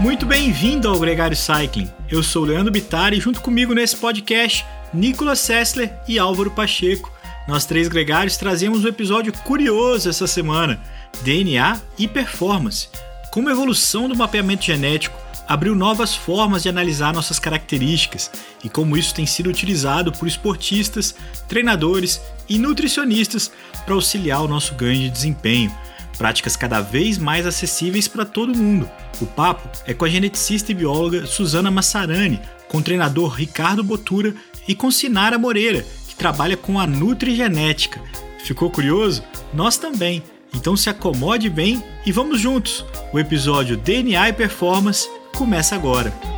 Muito bem-vindo ao Gregário Cycling. Eu sou Leandro Bittar e junto comigo nesse podcast, Nicolas Sessler e Álvaro Pacheco. Nós três gregários trazemos um episódio curioso essa semana: DNA e performance. Como a evolução do mapeamento genético abriu novas formas de analisar nossas características e como isso tem sido utilizado por esportistas, treinadores e nutricionistas para auxiliar o nosso ganho de desempenho práticas cada vez mais acessíveis para todo mundo. O papo é com a geneticista e bióloga Suzana Massarani, com o treinador Ricardo Botura e com Sinara Moreira, que trabalha com a nutrigenética. Ficou curioso? Nós também. Então se acomode bem e vamos juntos. O episódio DNA e Performance começa agora.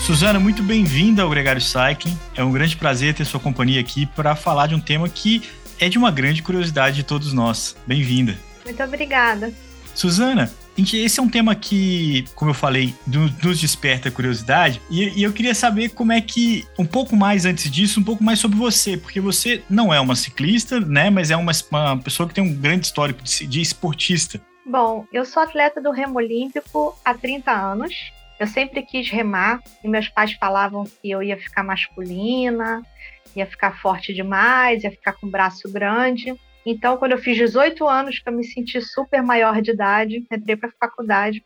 Suzana, muito bem-vinda ao Gregário Cycling. É um grande prazer ter sua companhia aqui para falar de um tema que é de uma grande curiosidade de todos nós. Bem-vinda. Muito obrigada. Suzana, esse é um tema que, como eu falei, nos desperta curiosidade. E, eu queria saber como é que, um pouco mais antes disso, um pouco mais sobre você, porque você não é uma ciclista, né? Mas é uma, uma pessoa que tem um grande histórico de, de esportista. Bom, eu sou atleta do remo olímpico há 30 anos. Eu sempre quis remar e meus pais falavam que eu ia ficar masculina, ia ficar forte demais, ia ficar com o braço grande. Então, quando eu fiz 18 anos, que eu me senti super maior de idade, entrei para a faculdade,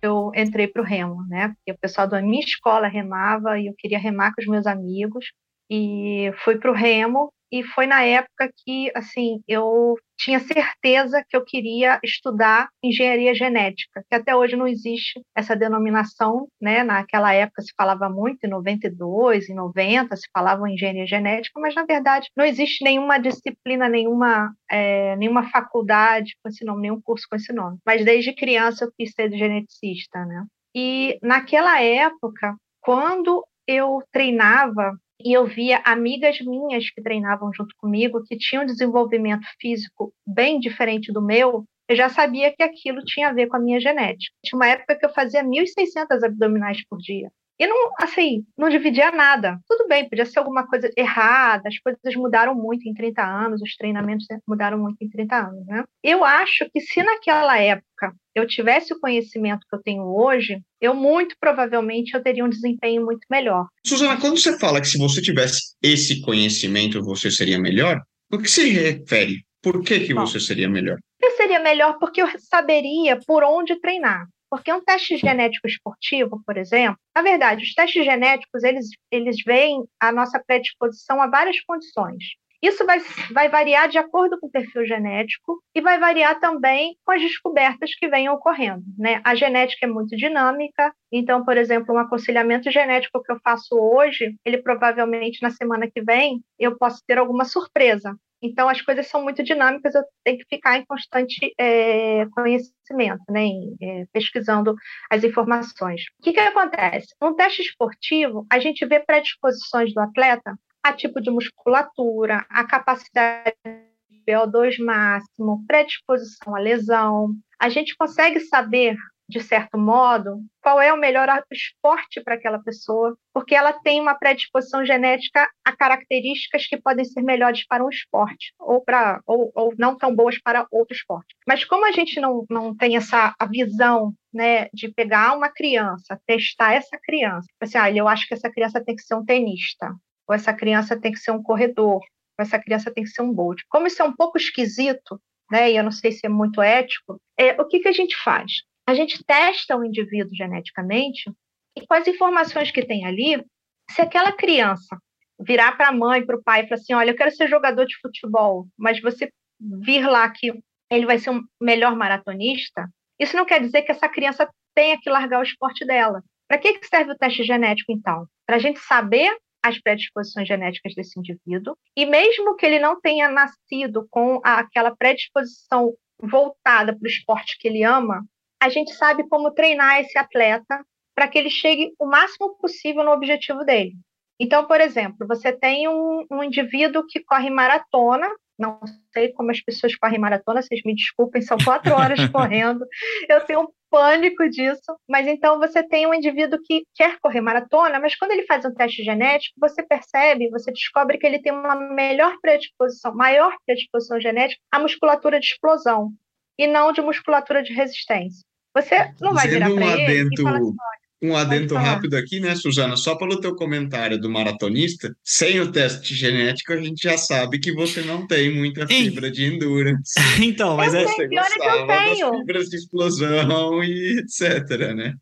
eu entrei para o remo, né? Porque o pessoal da minha escola remava e eu queria remar com os meus amigos. E fui para o remo e foi na época que, assim, eu tinha certeza que eu queria estudar engenharia genética, que até hoje não existe essa denominação, né? Naquela época se falava muito, em 92, em 90 se falava engenharia genética, mas na verdade não existe nenhuma disciplina, nenhuma, é, nenhuma faculdade com esse nome, nenhum curso com esse nome. Mas desde criança eu quis ser geneticista, né? E naquela época, quando eu treinava e eu via amigas minhas que treinavam junto comigo, que tinham desenvolvimento físico bem diferente do meu, eu já sabia que aquilo tinha a ver com a minha genética. Tinha uma época que eu fazia 1.600 abdominais por dia. E não, assim, não dividia nada. Tudo bem, podia ser alguma coisa errada, as coisas mudaram muito em 30 anos, os treinamentos mudaram muito em 30 anos, né? Eu acho que se naquela época eu tivesse o conhecimento que eu tenho hoje, eu muito provavelmente eu teria um desempenho muito melhor. Suzana, quando você fala que se você tivesse esse conhecimento você seria melhor, o que se refere? Por que, que Bom, você seria melhor? Eu seria melhor porque eu saberia por onde treinar. Porque um teste genético esportivo, por exemplo, na verdade, os testes genéticos, eles, eles veem a nossa predisposição a várias condições. Isso vai, vai variar de acordo com o perfil genético e vai variar também com as descobertas que venham ocorrendo. Né? A genética é muito dinâmica, então, por exemplo, um aconselhamento genético que eu faço hoje, ele provavelmente na semana que vem eu posso ter alguma surpresa. Então, as coisas são muito dinâmicas, eu tenho que ficar em constante é, conhecimento, né, em, é, pesquisando as informações. O que, que acontece? No teste esportivo, a gente vê predisposições do atleta a tipo de musculatura, a capacidade de VO2 máximo, predisposição à lesão. A gente consegue saber de certo modo, qual é o melhor esporte para aquela pessoa, porque ela tem uma predisposição genética a características que podem ser melhores para um esporte, ou, ou, ou não tão boas para outro esporte. Mas como a gente não, não tem essa a visão né, de pegar uma criança, testar essa criança, assim, ah, eu acho que essa criança tem que ser um tenista, ou essa criança tem que ser um corredor, ou essa criança tem que ser um bold. Como isso é um pouco esquisito, né, e eu não sei se é muito ético, é, o que, que a gente faz? A gente testa o indivíduo geneticamente e com as informações que tem ali, se aquela criança virar para a mãe, para o pai e falar assim, olha, eu quero ser jogador de futebol, mas você vir lá que ele vai ser um melhor maratonista, isso não quer dizer que essa criança tenha que largar o esporte dela. Para que, que serve o teste genético, então? Para a gente saber as predisposições genéticas desse indivíduo, e mesmo que ele não tenha nascido com aquela predisposição voltada para o esporte que ele ama, a gente sabe como treinar esse atleta para que ele chegue o máximo possível no objetivo dele. Então, por exemplo, você tem um, um indivíduo que corre maratona, não sei como as pessoas correm maratona, vocês me desculpem, são quatro horas correndo, eu tenho um pânico disso, mas então você tem um indivíduo que quer correr maratona, mas quando ele faz um teste genético, você percebe, você descobre que ele tem uma melhor predisposição, maior predisposição genética à musculatura de explosão e não de musculatura de resistência. Você não vai virar para ele e falar assim, um adendo rápido aqui, né, Suzana? Só pelo teu comentário do maratonista, sem o teste genético, a gente já sabe que você não tem muita fibra de endurance. então, mas eu é. Você gostava das fibras de explosão e etc, né?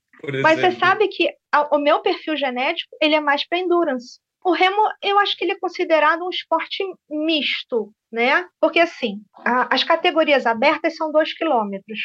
mas você sabe que o meu perfil genético, ele é mais para endurance. O remo, eu acho que ele é considerado um esporte misto, né? Porque, assim, a, as categorias abertas são dois quilômetros.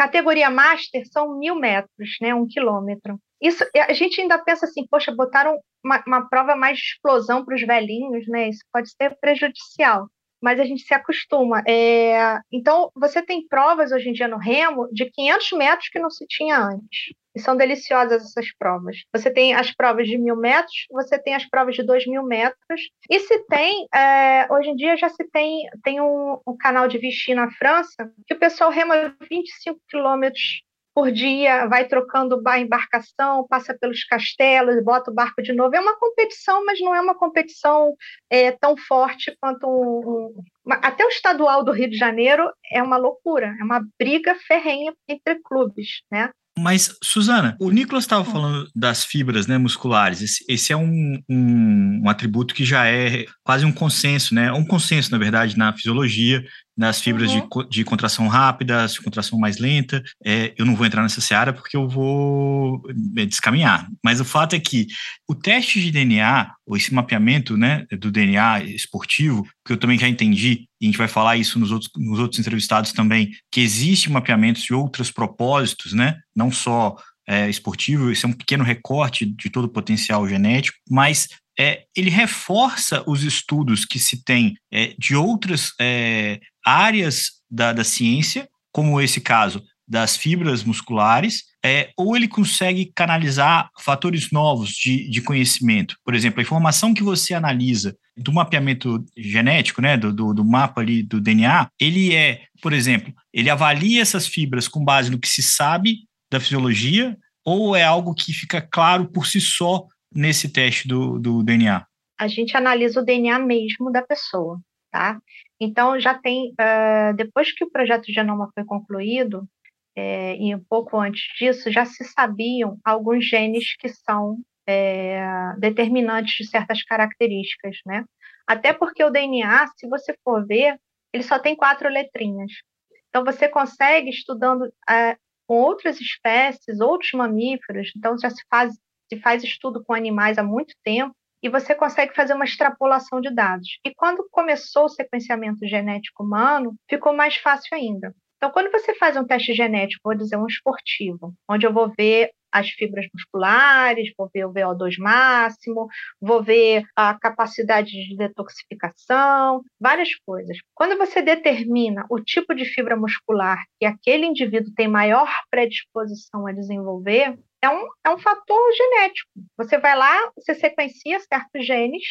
Categoria Master são mil metros, né? Um quilômetro. Isso, a gente ainda pensa assim, poxa, botaram uma, uma prova mais de explosão para os velhinhos, né? Isso pode ser prejudicial, mas a gente se acostuma. É, então, você tem provas hoje em dia no remo de 500 metros que não se tinha antes. E são deliciosas essas provas. Você tem as provas de mil metros, você tem as provas de dois mil metros. E se tem, é, hoje em dia já se tem, tem um, um canal de Vichy na França, que o pessoal rema 25 quilômetros por dia, vai trocando a embarcação, passa pelos castelos, bota o barco de novo. É uma competição, mas não é uma competição é, tão forte quanto um, um, até o estadual do Rio de Janeiro é uma loucura, é uma briga ferrenha entre clubes, né? Mas, Suzana, o Nicolas estava hum. falando das fibras né, musculares. Esse, esse é um, um, um, atributo que já é quase um consenso, né? Um consenso, na verdade, na fisiologia, nas fibras uhum. de, de contração rápida, de contração mais lenta. É, eu não vou entrar nessa seara porque eu vou é, descaminhar. Mas o fato é que o teste de DNA, ou esse mapeamento né, do DNA esportivo, que eu também já entendi, e a gente vai falar isso nos outros, nos outros entrevistados também, que existe mapeamento de outros propósitos, né? Não só é, esportivo, isso é um pequeno recorte de todo o potencial genético, mas é, ele reforça os estudos que se tem é, de outras é, áreas da, da ciência, como esse caso das fibras musculares, é, ou ele consegue canalizar fatores novos de, de conhecimento. Por exemplo, a informação que você analisa do mapeamento genético, né, do, do, do, mapa ali do DNA, ele é, por exemplo, ele avalia essas fibras com base no que se sabe da fisiologia, ou é algo que fica claro por si só nesse teste do, do DNA? A gente analisa o DNA mesmo da pessoa, tá? Então, já tem, uh, depois que o projeto Genoma foi concluído, é, e um pouco antes disso, já se sabiam alguns genes que são é, determinantes de certas características, né? Até porque o DNA, se você for ver, ele só tem quatro letrinhas. Então, você consegue, estudando uh, com outras espécies, outros mamíferos, então já se faz se faz estudo com animais há muito tempo e você consegue fazer uma extrapolação de dados. E quando começou o sequenciamento genético humano, ficou mais fácil ainda. Então, quando você faz um teste genético, vou dizer um esportivo, onde eu vou ver as fibras musculares, vou ver o VO2 máximo, vou ver a capacidade de detoxificação, várias coisas. Quando você determina o tipo de fibra muscular que aquele indivíduo tem maior predisposição a desenvolver, é um, é um fator genético. Você vai lá, você sequencia certos genes,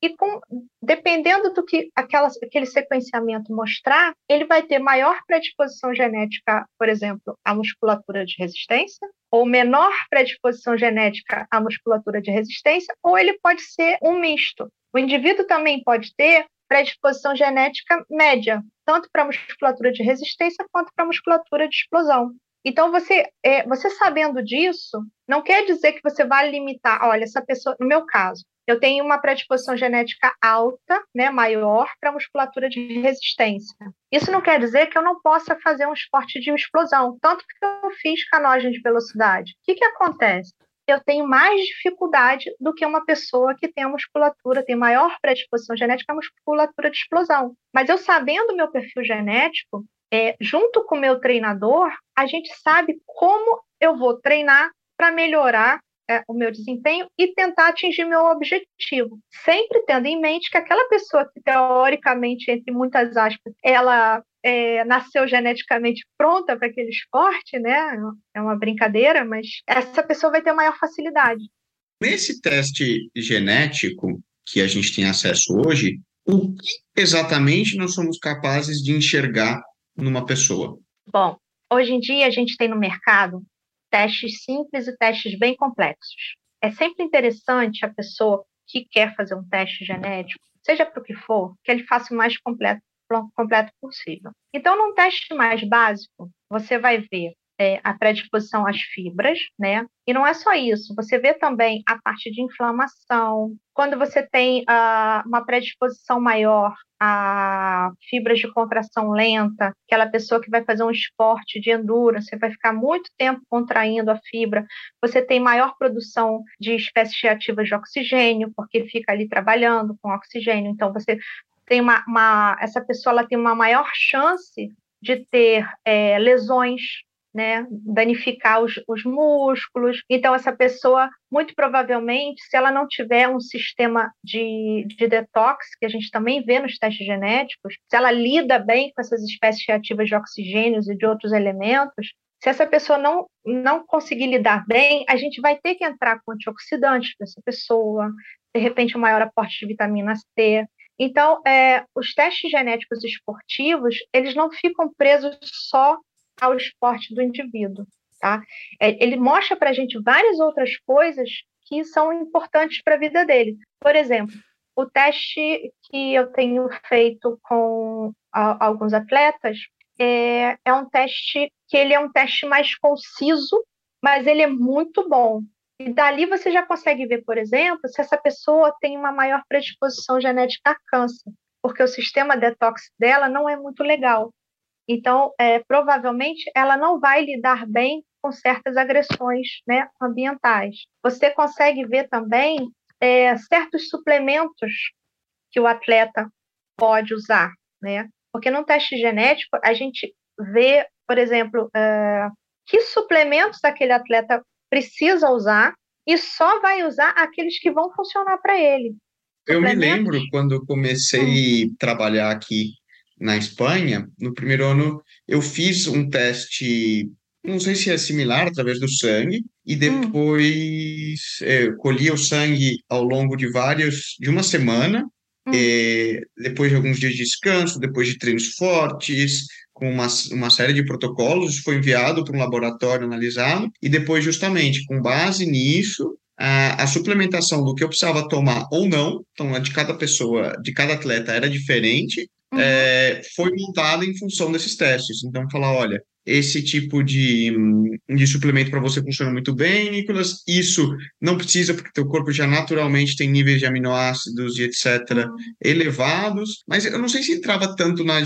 e com, dependendo do que aquela, aquele sequenciamento mostrar, ele vai ter maior predisposição genética, por exemplo, à musculatura de resistência, ou menor predisposição genética à musculatura de resistência, ou ele pode ser um misto. O indivíduo também pode ter predisposição genética média, tanto para musculatura de resistência quanto para musculatura de explosão. Então, você, é, você sabendo disso, não quer dizer que você vai limitar, olha, essa pessoa, no meu caso, eu tenho uma predisposição genética alta, né, maior, para musculatura de resistência. Isso não quer dizer que eu não possa fazer um esporte de explosão, tanto que eu fiz canoagem de velocidade. O que, que acontece? Eu tenho mais dificuldade do que uma pessoa que tem a musculatura, tem maior predisposição genética à musculatura de explosão. Mas eu sabendo o meu perfil genético, é, junto com o meu treinador, a gente sabe como eu vou treinar para melhorar é, o meu desempenho e tentar atingir meu objetivo, sempre tendo em mente que aquela pessoa que teoricamente, entre muitas aspas, ela é, nasceu geneticamente pronta para aquele esporte, né? É uma brincadeira, mas essa pessoa vai ter maior facilidade. Nesse teste genético que a gente tem acesso hoje, o que exatamente nós somos capazes de enxergar numa pessoa? Bom, hoje em dia a gente tem no mercado testes simples e testes bem complexos. É sempre interessante a pessoa que quer fazer um teste genético, seja para o que for, que ele faça o mais completo, completo possível. Então, num teste mais básico, você vai ver é, a predisposição às fibras, né? E não é só isso, você vê também a parte de inflamação. Quando você tem uh, uma predisposição maior a fibras de contração lenta, aquela pessoa que vai fazer um esporte de endurance, vai ficar muito tempo contraindo a fibra, você tem maior produção de espécies reativas de oxigênio, porque fica ali trabalhando com oxigênio, então você tem uma, uma essa pessoa ela tem uma maior chance de ter é, lesões né, danificar os, os, músculos. Então, essa pessoa, muito provavelmente, se ela não tiver um sistema de, de detox, que a gente também vê nos testes genéticos, se ela lida bem com essas espécies reativas de oxigênios e de outros elementos, se essa pessoa não, não conseguir lidar bem, a gente vai ter que entrar com antioxidantes para essa pessoa, de repente, um maior aporte de vitamina C. Então, é, os testes genéticos esportivos, eles não ficam presos só ao esporte do indivíduo. Tá? É, ele mostra para a gente várias outras coisas que são importantes para a vida dele. Por exemplo, o teste que eu tenho feito com a, alguns atletas é, é um teste que ele é um teste mais conciso, mas ele é muito bom. E dali você já consegue ver, por exemplo, se essa pessoa tem uma maior predisposição genética a câncer, porque o sistema detox dela não é muito legal. Então, é, provavelmente, ela não vai lidar bem com certas agressões né, ambientais. Você consegue ver também é, certos suplementos que o atleta pode usar, né? Porque no teste genético a gente vê, por exemplo, é, que suplementos aquele atleta precisa usar e só vai usar aqueles que vão funcionar para ele. Eu me lembro quando comecei hum. a trabalhar aqui na Espanha, no primeiro ano eu fiz um teste, não sei se é similar, através do sangue, e hum. depois hum. colhia o sangue ao longo de vários, de uma semana, hum. é, depois de alguns dias de descanso, depois de treinos fortes, com uma, uma série de protocolos, foi enviado para um laboratório analisado, e depois, justamente, com base nisso, a, a, suplementação do que eu precisava tomar ou não, então a de cada pessoa, de cada atleta era diferente, uhum. é, foi montada em função desses testes. Então, falar, olha, esse tipo de, de suplemento para você funciona muito bem, Nicolas. Isso não precisa, porque teu corpo já naturalmente tem níveis de aminoácidos e etc. Uhum. elevados. Mas eu não sei se entrava tanto na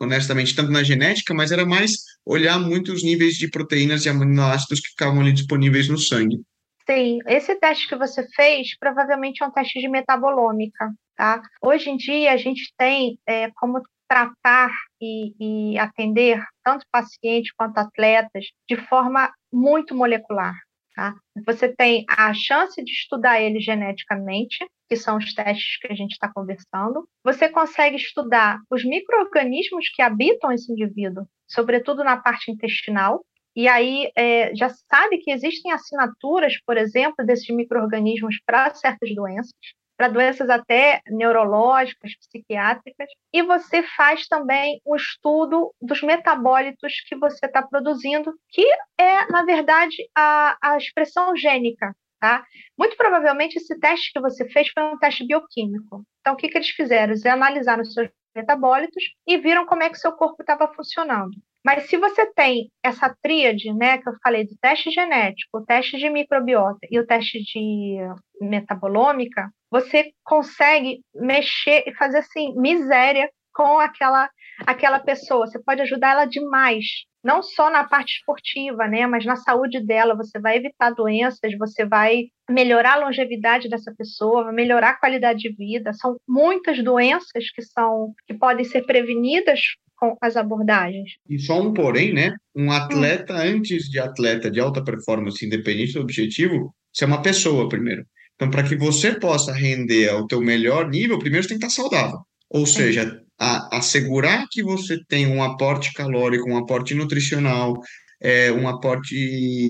honestamente, tanto na genética, mas era mais olhar muito os níveis de proteínas e aminoácidos que ficavam ali disponíveis no sangue. Sim, esse teste que você fez provavelmente é um teste de metabolômica. Tá? Hoje em dia, a gente tem é, como tratar e, e, atender tanto pacientes quanto atletas de forma muito molecular. Tá? Você tem a chance de estudar ele geneticamente, que são os testes que a gente está conversando. Você consegue estudar os micro-organismos que habitam esse indivíduo, sobretudo na parte intestinal, e aí é, já sabe que existem assinaturas, por exemplo, desses micro-organismos para certas doenças para doenças até neurológicas, psiquiátricas, e você faz também o estudo dos metabólitos que você está produzindo, que é, na verdade, a, a expressão gênica. Tá? Muito provavelmente esse teste que você fez foi um teste bioquímico. Então, o que, que eles fizeram? Eles analisaram os seus metabólitos e viram como é que seu corpo estava funcionando. Mas se você tem essa tríade, né, que eu falei do teste genético, o teste de microbiota e o teste de metabolômica, você consegue mexer e fazer assim miséria com aquela aquela pessoa. Você pode ajudar ela demais, não só na parte esportiva, né, mas na saúde dela. Você vai evitar doenças, você vai melhorar a longevidade dessa pessoa, vai melhorar a qualidade de vida. São muitas doenças que são que podem ser prevenidas com as abordagens. E só um porém, né? Um atleta, antes de atleta de alta performance, independente do objetivo, você é uma pessoa primeiro. Então, para que você possa render ao teu melhor nível, primeiro você tem que estar saudável. Ou seja, a, assegurar que você tem um aporte calórico, um aporte nutricional, é, um aporte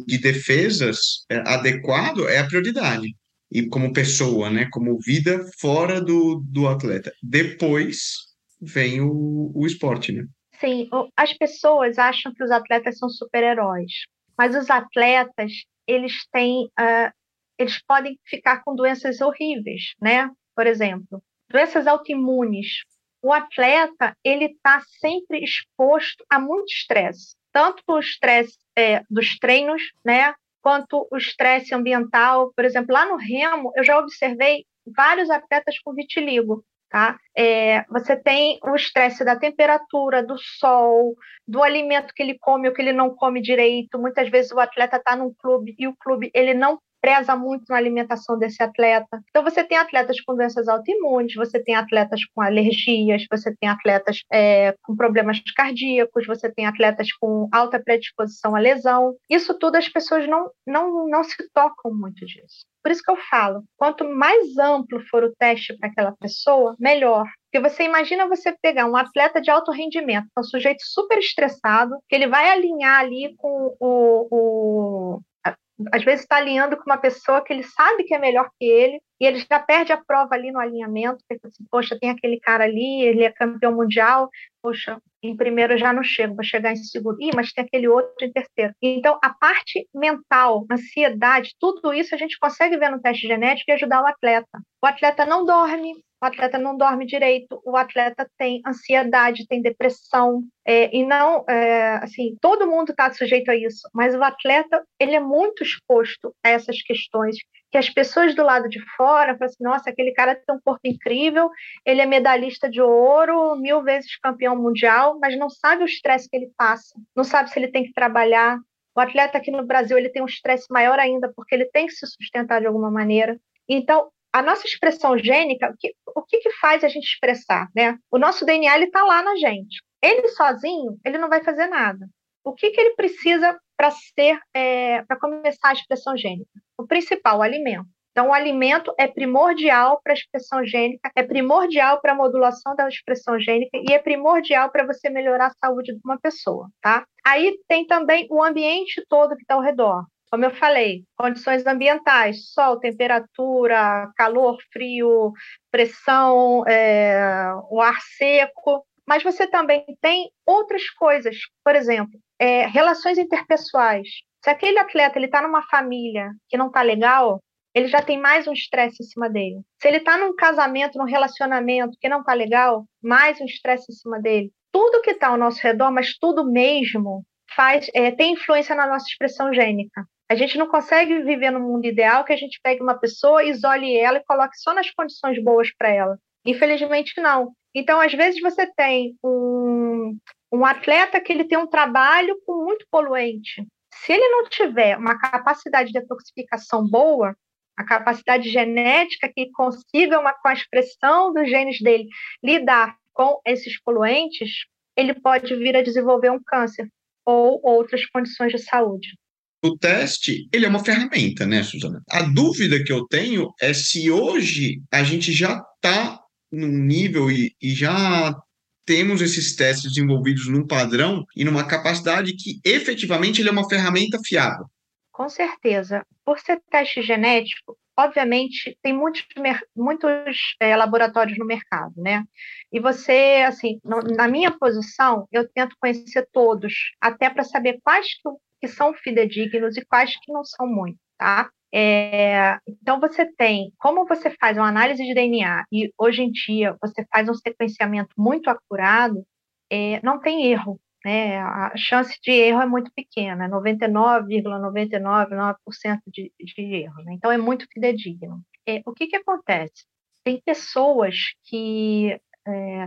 de defesas é, adequado é a prioridade. E como pessoa, né? Como vida fora do, do atleta. Depois vem o, o esporte, né? Sim, as pessoas acham que os atletas são super-heróis, mas os atletas, eles têm, uh, eles podem ficar com doenças horríveis, né? Por exemplo, doenças autoimunes. O atleta, ele está sempre exposto a muito estresse, tanto o estresse é, dos treinos, né? Quanto o estresse ambiental. Por exemplo, lá no remo, eu já observei vários atletas com vitiligo. Tá? É, você tem o estresse da temperatura, do sol, do alimento que ele come ou que ele não come direito. Muitas vezes o atleta está num clube e o clube ele não preza muito na alimentação desse atleta. Então, você tem atletas com doenças autoimunes, você tem atletas com alergias, você tem atletas é, com problemas cardíacos, você tem atletas com alta predisposição à lesão. Isso tudo as pessoas não, não, não se tocam muito disso. Por isso que eu falo, quanto mais amplo for o teste para aquela pessoa, melhor. Porque você imagina você pegar um atleta de alto rendimento, um sujeito super estressado, que ele vai alinhar ali com o, o às vezes está alinhando com uma pessoa que ele sabe que é melhor que ele, e ele já perde a prova ali no alinhamento, porque assim, poxa, tem aquele cara ali, ele é campeão mundial, poxa, em primeiro eu já não chego, vou chegar em segundo, Ih, mas tem aquele outro em terceiro. Então, a parte mental, ansiedade, tudo isso a gente consegue ver no teste genético e ajudar o atleta. O atleta não dorme, o atleta não dorme direito, o atleta tem ansiedade, tem depressão, é, e não, é, assim, todo mundo está sujeito a isso, mas o atleta, ele é muito exposto a essas questões, que as pessoas do lado de fora falam assim, nossa, aquele cara tem um corpo incrível, ele é medalhista de ouro, mil vezes campeão mundial, mas não sabe o estresse que ele passa, não sabe se ele tem que trabalhar, o atleta aqui no Brasil ele tem um estresse maior ainda, porque ele tem que se sustentar de alguma maneira. Então, a nossa expressão gênica, o que, o que, que faz a gente expressar? Né? O nosso DNA está lá na gente. Ele sozinho, ele não vai fazer nada. O que, que ele precisa para ser, é, para começar a expressão gênica? O principal, o alimento. Então, o alimento é primordial para a expressão gênica, é primordial para a modulação da expressão gênica e é primordial para você melhorar a saúde de uma pessoa, tá? Aí tem também o ambiente todo que está ao redor. Como eu falei, condições ambientais, sol, temperatura, calor, frio, pressão, é, o ar seco, mas você também tem outras coisas, por exemplo, é, relações interpessoais. Se aquele atleta ele está numa família que não está legal, ele já tem mais um estresse em cima dele. Se ele está num casamento, num relacionamento que não está legal, mais um estresse em cima dele. Tudo que está ao nosso redor, mas tudo mesmo, faz é, tem influência na nossa expressão gênica. A gente não consegue viver no mundo ideal que a gente pegue uma pessoa, isole ela e coloque só nas condições boas para ela. Infelizmente, não. Então, às vezes, você tem um, um atleta que ele tem um trabalho com muito poluente. Se ele não tiver uma capacidade de detoxificação boa, a capacidade genética que consiga, uma, com a expressão dos genes dele, lidar com esses poluentes, ele pode vir a desenvolver um câncer ou outras condições de saúde o teste, ele é uma ferramenta, né, Suzana? A dúvida que eu tenho é se hoje a gente já está num nível e, e já temos esses testes desenvolvidos num padrão e numa capacidade que efetivamente ele é uma ferramenta fiável. Com certeza. Por ser teste genético, obviamente, tem muitos, muitos é, laboratórios no mercado, né? E você, assim, no, na minha posição, eu tento conhecer todos, até para saber quais que que são fidedignos e quais que não são muito, tá? É, então você tem, como você faz uma análise de DNA e hoje em dia você faz um sequenciamento muito acurado, é, não tem erro, né? A chance de erro é muito pequena, 99,999% de, de erro, né? Então é muito fidedigno. É, o que que acontece? Tem pessoas que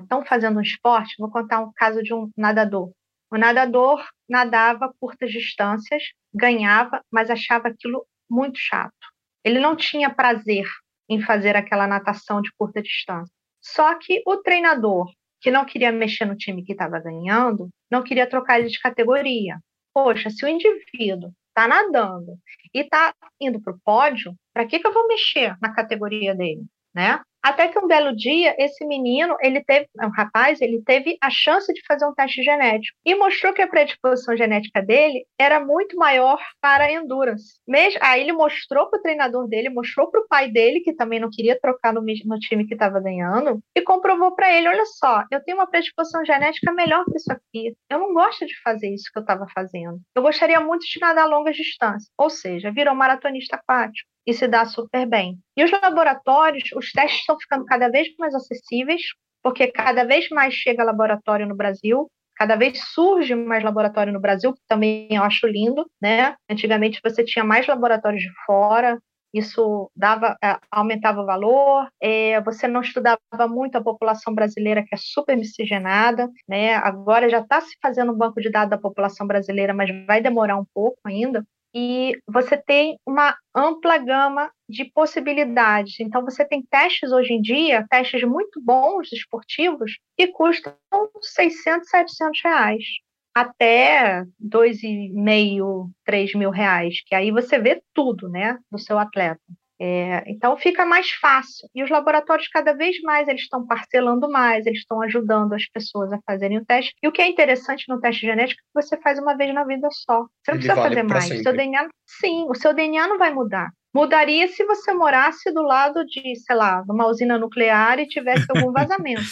estão é, fazendo um esporte, vou contar um caso de um nadador. O nadador nadava curtas distâncias, ganhava, mas achava aquilo muito chato. Ele não tinha prazer em fazer aquela natação de curta distância. Só que o treinador que não queria mexer no time que estava ganhando, não queria trocar ele de categoria. Poxa, se o indivíduo está nadando e está indo para o pódio, para que, que eu vou mexer na categoria dele? Né? Até que um belo dia, esse menino, ele teve, um rapaz, ele teve a chance de fazer um teste genético e mostrou que a predisposição genética dele era muito maior para endurance. Mesmo, aí ele mostrou para o treinador dele, mostrou para o pai dele, que também não queria trocar no, no time que estava ganhando, e comprovou para ele: olha só, eu tenho uma predisposição genética melhor que isso aqui. Eu não gosto de fazer isso que eu estava fazendo. Eu gostaria muito de nadar longas distâncias. Ou seja, virou maratonista aquático e se dá super bem. E os laboratórios, os testes estão ficando cada vez mais acessíveis, porque cada vez mais chega laboratório no Brasil, cada vez surge mais laboratório no Brasil, que também eu acho lindo, né? Antigamente você tinha mais laboratórios de fora, isso dava, é, aumentava o valor, é, você não estudava muito a população brasileira, que é super miscigenada, né? agora já está se fazendo um banco de dados da população brasileira, mas vai demorar um pouco ainda, e você tem uma ampla gama de possibilidades. Então, você tem testes hoje em dia, testes muito bons esportivos, que custam 600, 700 reais, até 2,5, 3 mil reais, que aí você vê tudo, né, do seu atleta. É, então fica mais fácil. E os laboratórios cada vez mais eles estão parcelando mais, eles estão ajudando as pessoas a fazerem o teste. E o que é interessante no teste genético é que você faz uma vez na vida só. Você não Ele precisa vale fazer mais. O seu DNA, sim, o seu DNA não vai mudar. Mudaria se você morasse do lado de, sei lá, de uma usina nuclear e tivesse algum vazamento.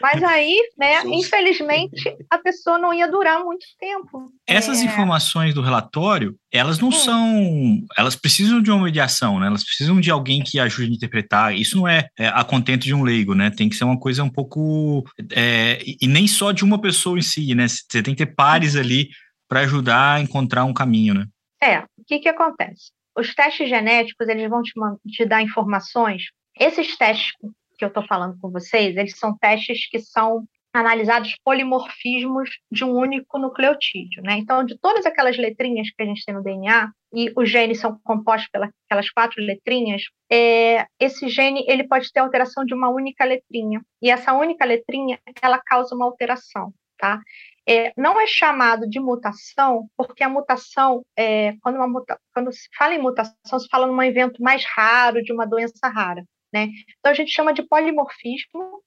Mas aí, né, infelizmente, a pessoa não ia durar muito tempo. Essas é... informações do relatório, elas não hum. são. Elas precisam de uma mediação, né? Elas precisam de alguém que ajude a interpretar. Isso não é, é a contento de um leigo, né? Tem que ser uma coisa um pouco. É, e nem só de uma pessoa em si, né? Você tem que ter pares ali para ajudar a encontrar um caminho, né? É, o que, que acontece? Os testes genéticos, eles vão te, te dar informações. Esses testes que eu estou falando com vocês, eles são testes que são analisados polimorfismos de um único nucleotídeo, né? Então, de todas aquelas letrinhas que a gente tem no DNA, e os genes são compostos pelas quatro letrinhas, é, esse gene ele pode ter alteração de uma única letrinha, e essa única letrinha ela causa uma alteração, tá? É, não é chamado de mutação, porque a mutação, é, quando, muta, quando se fala em mutação, se fala num evento mais raro, de uma doença rara. Né? Então, a gente chama de polimorfismo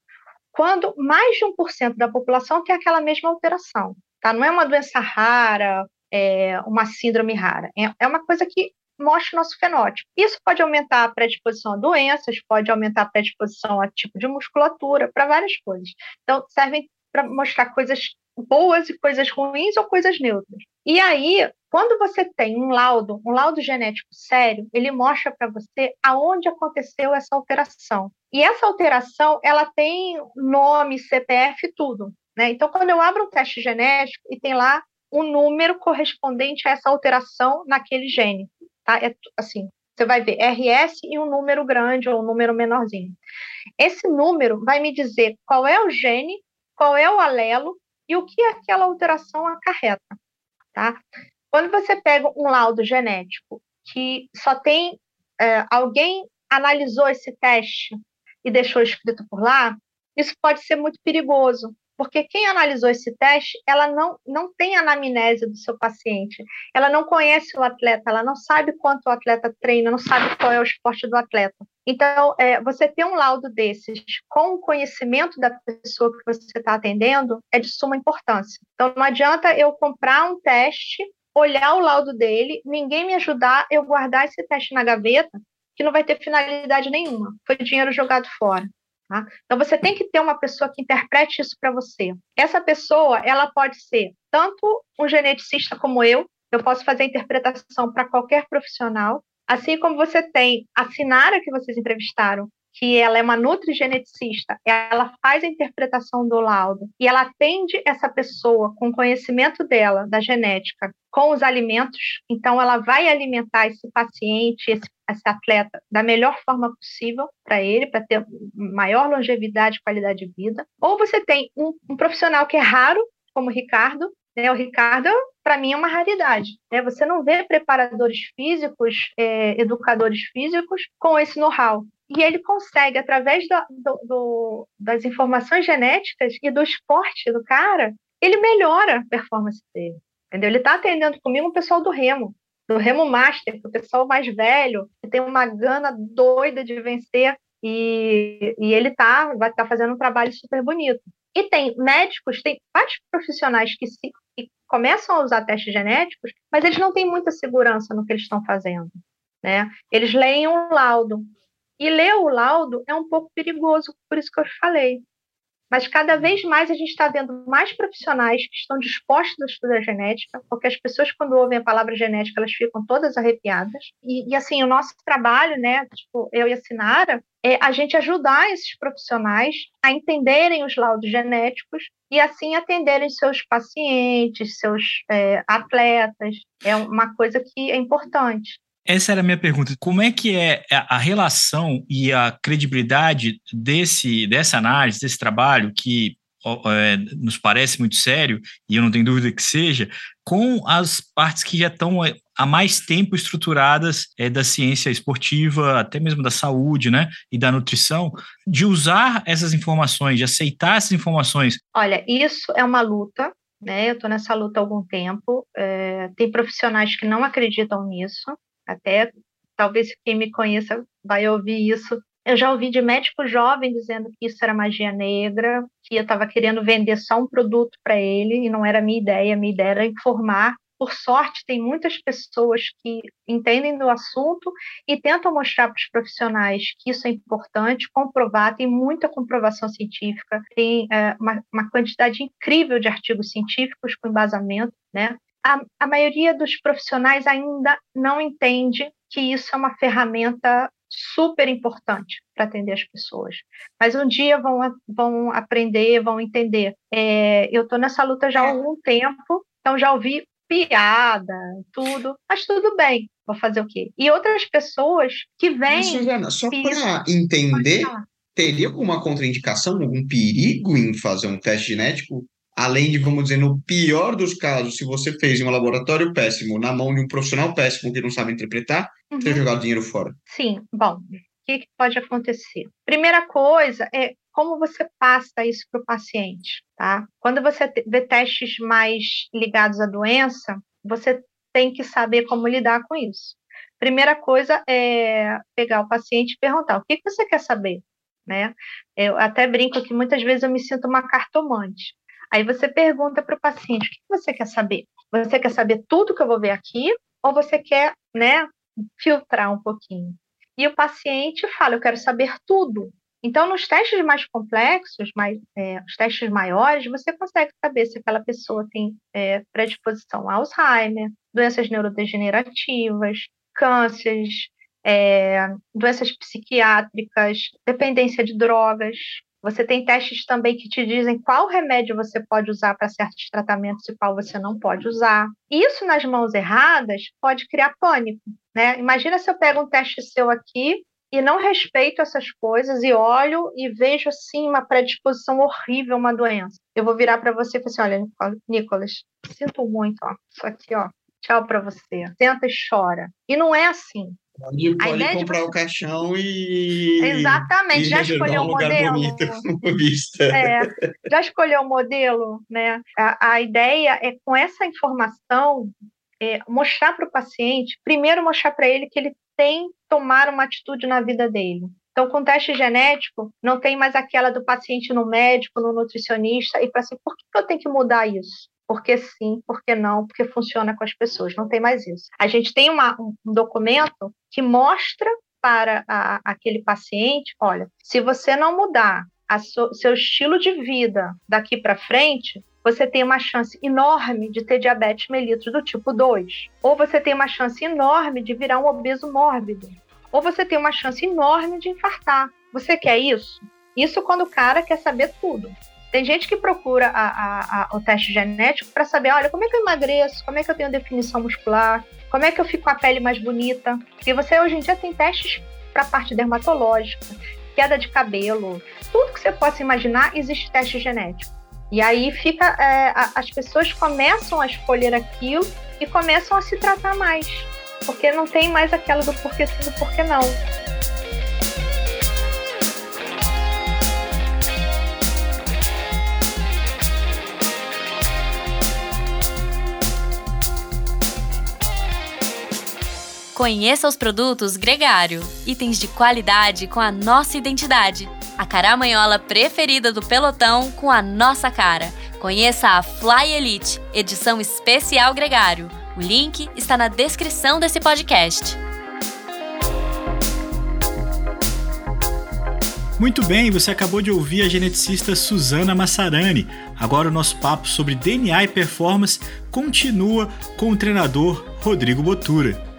quando mais de 1% da população tem aquela mesma alteração. Tá? Não é uma doença rara, é uma síndrome rara. É, é uma coisa que mostra o nosso fenótipo. Isso pode aumentar a predisposição a doenças, pode aumentar a predisposição a tipo de musculatura, para várias coisas. Então, servem para mostrar coisas boas e coisas ruins ou coisas neutras. E aí, quando você tem um laudo, um laudo genético sério, ele mostra para você aonde aconteceu essa alteração. E essa alteração, ela tem nome, CPF, tudo. Né? Então, quando eu abro um teste genético e tem lá um número correspondente a essa alteração naquele gene, tá? É assim, você vai ver RS e um número grande ou um número menorzinho. Esse número vai me dizer qual é o gene, qual é o alelo e o que aquela alteração acarreta, tá? Quando você pega um laudo genético que só tem é, alguém analisou esse teste e deixou escrito por lá, isso pode ser muito perigoso, porque quem analisou esse teste, ela não, não tem anamnese do seu paciente, ela não conhece o atleta, ela não sabe quanto o atleta treina, não sabe qual é o esporte do atleta. Então, é, você ter um laudo desses com o conhecimento da pessoa que você está atendendo é de suma importância. Então, não adianta eu comprar um teste, olhar o laudo dele, ninguém me ajudar, eu guardar esse teste na gaveta, que não vai ter finalidade nenhuma. Foi dinheiro jogado fora. Tá? Então você tem que ter uma pessoa que interprete isso para você. Essa pessoa, ela pode ser tanto um geneticista como eu, eu posso fazer a interpretação para qualquer profissional, assim como você tem a Sinara que vocês entrevistaram, que ela é uma nutrigeneticista, ela faz a interpretação do laudo e ela atende essa pessoa com conhecimento dela, da genética, com os alimentos, então ela vai alimentar esse paciente, esse, esse atleta, da melhor forma possível para ele, para ter maior longevidade e qualidade de vida. Ou você tem um, um profissional que é raro, como o Ricardo, né? O Ricardo, para mim, é uma raridade. Né? Você não vê preparadores físicos, é, educadores físicos com esse know-how. e ele consegue, através do, do, do, das informações genéticas e do esporte do cara, ele melhora a performance dele. Entendeu? Ele está atendendo comigo o pessoal do Remo, do Remo Master, o pessoal mais velho, que tem uma gana doida de vencer, e, e ele tá, vai estar tá fazendo um trabalho super bonito. E tem médicos, tem vários profissionais que, se, que começam a usar testes genéticos, mas eles não têm muita segurança no que eles estão fazendo. Né? Eles leem um laudo. E ler o laudo é um pouco perigoso, por isso que eu falei. Mas cada vez mais a gente está vendo mais profissionais que estão dispostos a estudar genética, porque as pessoas, quando ouvem a palavra genética, elas ficam todas arrepiadas. E, e assim, o nosso trabalho, né, tipo, eu e a Sinara, é a gente ajudar esses profissionais a entenderem os laudos genéticos e assim atenderem seus pacientes, seus é, atletas. É uma coisa que é importante. Essa era a minha pergunta. Como é que é a relação e a credibilidade desse, dessa análise, desse trabalho, que é, nos parece muito sério, e eu não tenho dúvida que seja, com as partes que já estão é, há mais tempo estruturadas é, da ciência esportiva, até mesmo da saúde, né, e da nutrição, de usar essas informações, de aceitar essas informações? Olha, isso é uma luta, né? Eu estou nessa luta há algum tempo. É, tem profissionais que não acreditam nisso, até talvez quem me conheça vai ouvir isso. Eu já ouvi de médico jovem dizendo que isso era magia negra, que eu estava querendo vender só um produto para ele e não era minha ideia. Minha ideia era informar. Por sorte, tem muitas pessoas que entendem do assunto e tentam mostrar para os profissionais que isso é importante, comprovar. Tem muita comprovação científica, tem é, uma, uma quantidade incrível de artigos científicos com embasamento, né? A, a maioria dos profissionais ainda não entende que isso é uma ferramenta super importante para atender as pessoas. Mas um dia vão, vão aprender, vão entender. É, eu estou nessa luta já há algum tempo, então já ouvi piada, tudo, mas tudo bem, vou fazer o quê? E outras pessoas que vêm. Suzana, só para entender, teria alguma contraindicação, algum perigo em fazer um teste genético além de, vamos dizer, no pior dos casos, se você fez em um laboratório péssimo, na mão de um profissional péssimo que não sabe interpretar, uhum. ter jogado dinheiro fora. Sim, bom, o que, que pode acontecer? Primeira coisa é como você passa isso para o paciente, tá? Quando você vê testes mais ligados à doença, você tem que saber como lidar com isso. Primeira coisa é pegar o paciente e perguntar: o que, que você quer saber? Né? Eu até brinco que muitas vezes eu me sinto uma cartomante. Aí você pergunta para o paciente: o que você quer saber? Você quer saber tudo que eu vou ver aqui? Ou você quer, né, filtrar um pouquinho? E o paciente fala: eu quero saber tudo. Então, nos testes mais complexos, mais, é, os testes maiores, você consegue saber se aquela pessoa tem é, predisposição a Alzheimer, doenças neurodegenerativas, cânceres, é, doenças psiquiátricas, dependência de drogas, você tem testes também que te dizem qual remédio você pode usar para certos tratamentos e qual você não pode usar. Isso nas mãos erradas pode criar pânico, né? Imagina se eu pego um teste seu aqui e não respeito essas coisas e olho e vejo assim uma predisposição horrível, uma doença. Eu vou virar para você e falar assim: olha, Nicolas, sinto muito, ó, isso aqui, ó, tchau para você. Senta e chora. E não é assim. Pode, pode comprar o caixão e. Exatamente, e já escolheu um o modelo. É, já escolheu o modelo, né? A, a ideia é, com essa informação, é, mostrar para o paciente, primeiro mostrar para ele que ele tem que tomar uma atitude na vida dele. Então, com teste genético, não tem mais aquela do paciente no médico, no nutricionista, e para assim, por que eu tenho que mudar isso? Porque sim, porque não, porque funciona com as pessoas. Não tem mais isso. A gente tem uma, um documento que mostra para a, aquele paciente: olha, se você não mudar so, seu estilo de vida daqui para frente, você tem uma chance enorme de ter diabetes mellitus do tipo 2. Ou você tem uma chance enorme de virar um obeso mórbido. Ou você tem uma chance enorme de infartar. Você quer isso? Isso quando o cara quer saber tudo. Tem gente que procura a, a, a, o teste genético para saber, olha, como é que eu emagreço, como é que eu tenho definição muscular, como é que eu fico com a pele mais bonita. Porque você hoje em dia tem testes para a parte dermatológica, queda de cabelo, tudo que você possa imaginar existe teste genético. E aí fica, é, as pessoas começam a escolher aquilo e começam a se tratar mais, porque não tem mais aquela do porquê sim, do porquê não. Conheça os produtos Gregário, itens de qualidade com a nossa identidade. A caramanhola preferida do pelotão com a nossa cara. Conheça a Fly Elite, edição especial Gregário. O link está na descrição desse podcast. Muito bem, você acabou de ouvir a geneticista Suzana Massarani. Agora o nosso papo sobre DNA e performance continua com o treinador Rodrigo Botura.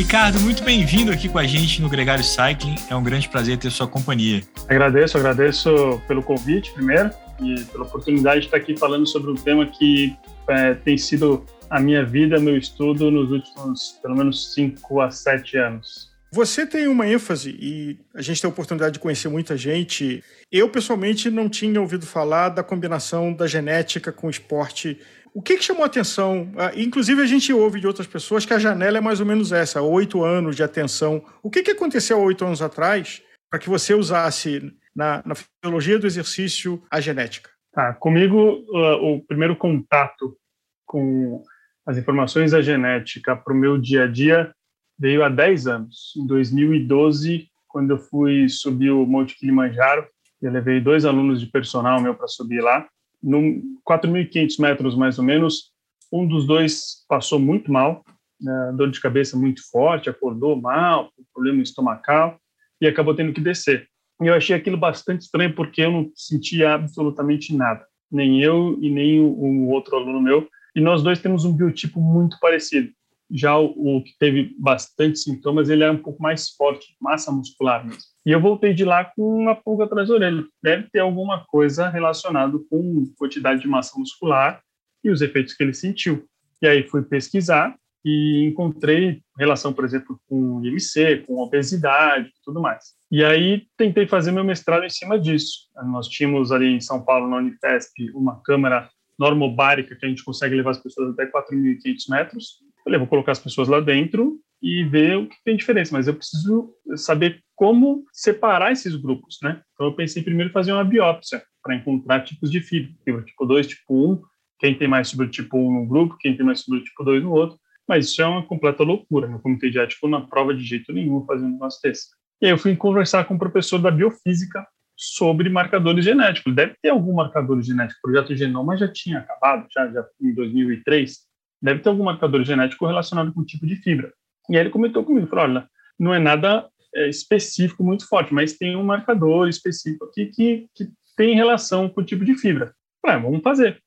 Ricardo, muito bem-vindo aqui com a gente no Gregário Cycling. É um grande prazer ter sua companhia. Agradeço, agradeço pelo convite primeiro e pela oportunidade de estar aqui falando sobre um tema que é, tem sido a minha vida, meu estudo nos últimos pelo menos 5 a 7 anos. Você tem uma ênfase e a gente tem a oportunidade de conhecer muita gente. Eu, pessoalmente, não tinha ouvido falar da combinação da genética com o esporte o que, que chamou atenção? Ah, inclusive, a gente ouve de outras pessoas que a janela é mais ou menos essa, oito anos de atenção. O que, que aconteceu oito anos atrás para que você usasse na, na fisiologia do exercício a genética? Tá, comigo, uh, o primeiro contato com as informações da genética para o meu dia a dia veio há 10 anos. Em 2012, quando eu fui subir o Monte Kilimanjaro, eu levei dois alunos de personal meu para subir lá 4.500 metros mais ou menos, um dos dois passou muito mal, né, dor de cabeça muito forte, acordou mal, problema estomacal e acabou tendo que descer. E eu achei aquilo bastante estranho porque eu não sentia absolutamente nada, nem eu e nem o, o outro aluno meu. E nós dois temos um biotipo muito parecido. Já o, o que teve bastante sintomas, ele é um pouco mais forte, massa muscular mesmo. E eu voltei de lá com uma pulga atrás da orelha. Deve ter alguma coisa relacionada com quantidade de massa muscular e os efeitos que ele sentiu. E aí fui pesquisar e encontrei relação, por exemplo, com IMC, com obesidade e tudo mais. E aí tentei fazer meu mestrado em cima disso. Nós tínhamos ali em São Paulo, na Unifesp, uma câmara normobárica que a gente consegue levar as pessoas até 4.500 metros. Eu falei, vou colocar as pessoas lá dentro e ver o que tem diferença, mas eu preciso saber como separar esses grupos, né? Então eu pensei primeiro fazer uma biópsia para encontrar tipos de fibra, fibra tipo 2, tipo 1, quem tem mais fibra tipo 1 no grupo, quem tem mais fibra tipo 2 no outro, mas isso é uma completa loucura, meu comitê de ético não aprova de jeito nenhum fazer um negócio desse. E aí eu fui conversar com um professor da biofísica sobre marcadores genéticos. Deve ter algum marcador genético. O projeto Genoma já tinha acabado, já, já em 2003. Deve ter algum marcador genético relacionado com o tipo de fibra. E aí ele comentou comigo, falou, olha, não é nada é, específico muito forte, mas tem um marcador específico aqui que, que tem relação com o tipo de fibra. Falei, ah, vamos fazer.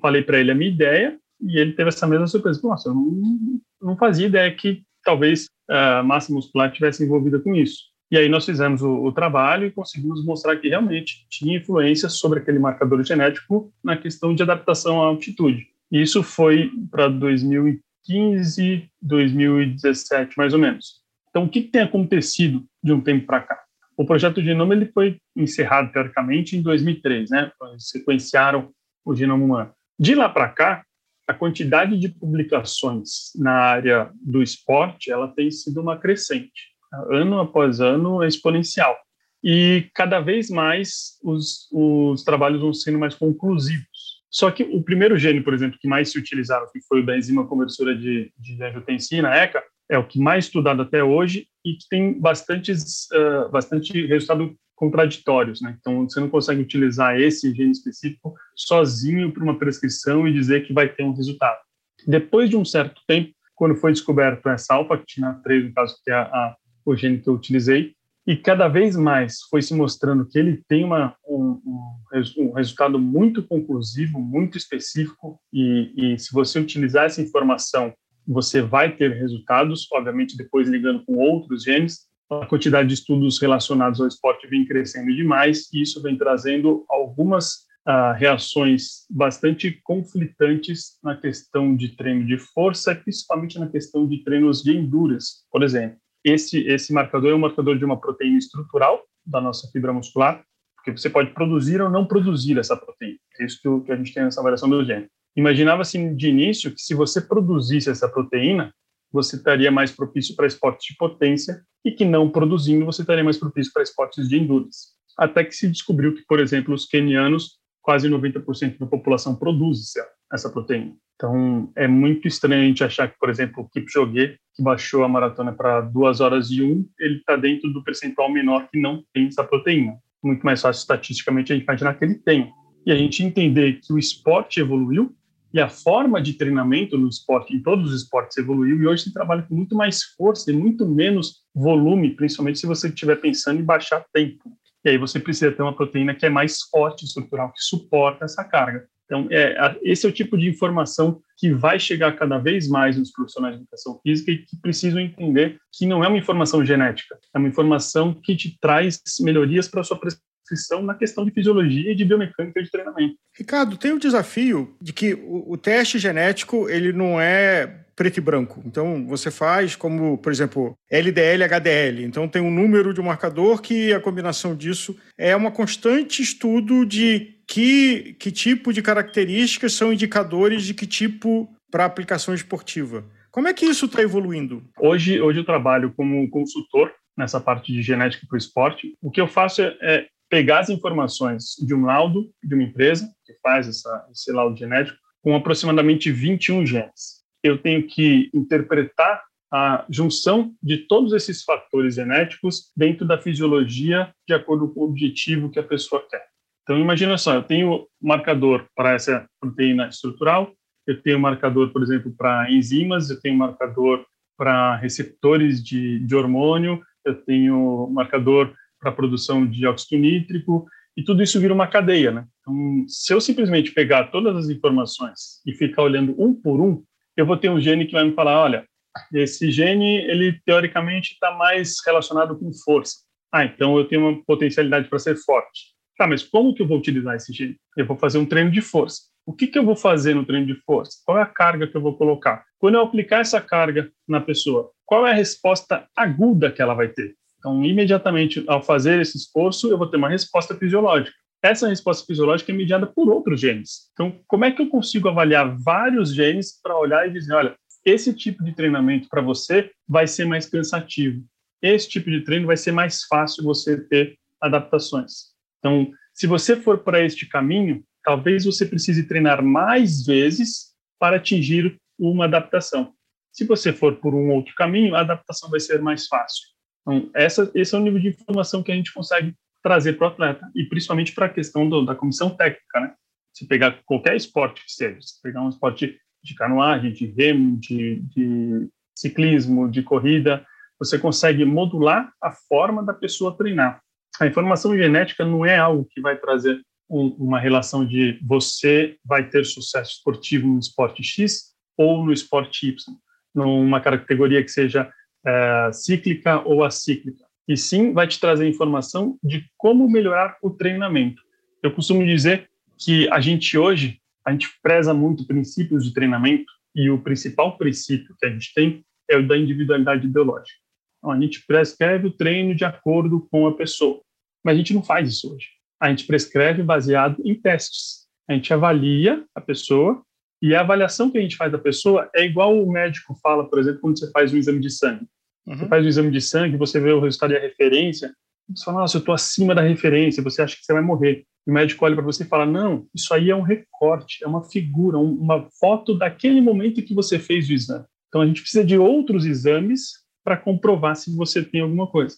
Falei para ele a minha ideia e ele teve essa mesma surpresa. Nossa, eu não, não fazia ideia que talvez a massa muscular tivesse envolvida com isso. E aí nós fizemos o, o, trabalho e conseguimos mostrar que realmente tinha influência sobre aquele marcador genético na questão de adaptação à altitude. E isso foi para 2000 2015, 2017, mais ou menos. Então, o que, tem acontecido de um tempo para cá? O projeto Genoma ele foi encerrado, teoricamente, em 2003, né? Sequenciaram o genoma humano. De lá para cá, a quantidade de publicações na área do esporte ela tem sido uma crescente. Ano após ano, é exponencial. E cada vez mais os, os trabalhos vão sendo mais conclusivos. Só que o primeiro gene, por exemplo, que mais se utilizaram, que foi o da enzima conversora de, de angiotensina, ECA, é o que mais estudado até hoje e que tem bastantes, uh, bastante resultado contraditórios, né? Então, você não consegue utilizar esse gene específico sozinho para uma prescrição e dizer que vai ter um resultado. Depois de um certo tempo, quando foi descoberto essa alfa-actina 3, no caso que é a, a, o gene que eu utilizei, e cada vez mais foi se mostrando que ele tem uma, um, um, um resultado muito conclusivo, muito específico, e, e, se você utilizar essa informação, você vai ter resultados, obviamente depois ligando com outros genes. A quantidade de estudos relacionados ao esporte vem crescendo demais, e isso vem trazendo algumas uh, reações bastante conflitantes na questão de treino de força, principalmente na questão de treinos de endurance, por exemplo. Esse, esse marcador é um marcador de uma proteína estrutural da nossa fibra muscular, porque você pode produzir ou não produzir essa proteína. É isso que, a gente tem nessa variação do gene. Imaginava-se de início que se você produzisse essa proteína, você estaria mais propício para esportes de potência e que não produzindo, você estaria mais propício para esportes de endurance. até que se descobriu que, por exemplo, os quenianos, quase 90% da população produz essa proteína. Então, é muito estranho a gente achar que, por exemplo, o Kipchoge, que baixou a maratona para 2 horas e 1, ele está dentro do percentual menor que não tem essa proteína. Muito mais fácil, estatisticamente, a gente imaginar que ele tem. E a gente entender que o esporte evoluiu e a forma de treinamento no esporte, em todos os esportes, evoluiu e hoje se trabalha com muito mais força e muito menos volume, principalmente se você estiver pensando em baixar tempo. E aí você precisa ter uma proteína que é mais forte, estrutural, que suporta essa carga. Então, é, esse é o tipo de informação que vai chegar cada vez mais nos profissionais de educação física e que precisam entender que não é uma informação genética, é uma informação que te traz melhorias para a sua prescrição na questão de fisiologia e de biomecânica de treinamento. Ricardo, tem o desafio de que o, o teste genético ele não é preto e branco. Então, você faz como, por exemplo, LDL, HDL. Então, tem um número de um marcador que a combinação disso é uma constante estudo de que, que tipo de características são indicadores de que tipo para aplicação esportiva. Como é que isso está evoluindo? Hoje, hoje eu trabalho como consultor nessa parte de genética para o esporte. O que eu faço é, é, pegar as informações de um laudo de uma empresa que faz essa, esse laudo genético com aproximadamente 21 genes. Eu tenho que interpretar a junção de todos esses fatores genéticos dentro da fisiologia de acordo com o objetivo que a pessoa quer. Então, imagina só, eu tenho marcador para essa proteína estrutural, eu tenho marcador, por exemplo, para enzimas, eu tenho marcador para receptores de, de hormônio, eu tenho marcador para produção de óxido nítrico, e tudo isso vira uma cadeia, né? Então, se eu simplesmente pegar todas as informações e ficar olhando um por um, eu vou ter um gene que vai me falar, olha, esse gene, ele teoricamente está mais relacionado com força. Ah, então eu tenho uma potencialidade para ser forte. Tá, mas como que eu vou utilizar esse gene? Eu vou fazer um treino de força. O que, que eu vou fazer no treino de força? Qual é a carga que eu vou colocar? Quando eu aplicar essa carga na pessoa, qual é a resposta aguda que ela vai ter? Então, imediatamente, ao fazer esse esforço, eu vou ter uma resposta fisiológica. Essa resposta fisiológica é mediada por outros genes. Então, como é que eu consigo avaliar vários genes para olhar e dizer, olha, esse tipo de treinamento para você vai ser mais cansativo. Esse tipo de treino vai ser mais fácil você ter adaptações. Então, se você for para este caminho, talvez você precise treinar mais vezes para atingir uma adaptação. Se você for por um outro caminho, a adaptação vai ser mais fácil. Então, essa, esse é o nível de informação que a gente consegue trazer para o atleta, e principalmente para a questão do, da comissão técnica. Né? Se pegar qualquer esporte que seja, se pegar um esporte de canoagem, de remo, de, de ciclismo, de corrida, você consegue modular a forma da pessoa treinar a informação genética não é algo que vai trazer um, uma relação de você vai ter sucesso esportivo no esporte X ou no esporte Y, numa categoria que seja é, cíclica ou acíclica. E sim vai te trazer informação de como melhorar o treinamento. Eu costumo dizer que a gente hoje, a gente preza muito princípios de treinamento e o principal princípio que a gente tem é o da individualidade ideológica. Então, a gente prescreve o treino de acordo com a pessoa. Mas a gente não faz isso hoje. A gente prescreve baseado em testes. A gente avalia a pessoa e a avaliação que a gente faz da pessoa é igual o médico fala, por exemplo, quando você faz um exame de sangue. Uhum. Você faz um exame de sangue, você vê o resultado e a referência, você fala, nossa, eu estou acima da referência, você acha que você vai morrer. E o médico olha para você e fala, não, isso aí é um recorte, é uma figura, uma foto daquele momento que você fez o exame. Então a gente precisa de outros exames para comprovar se você tem alguma coisa.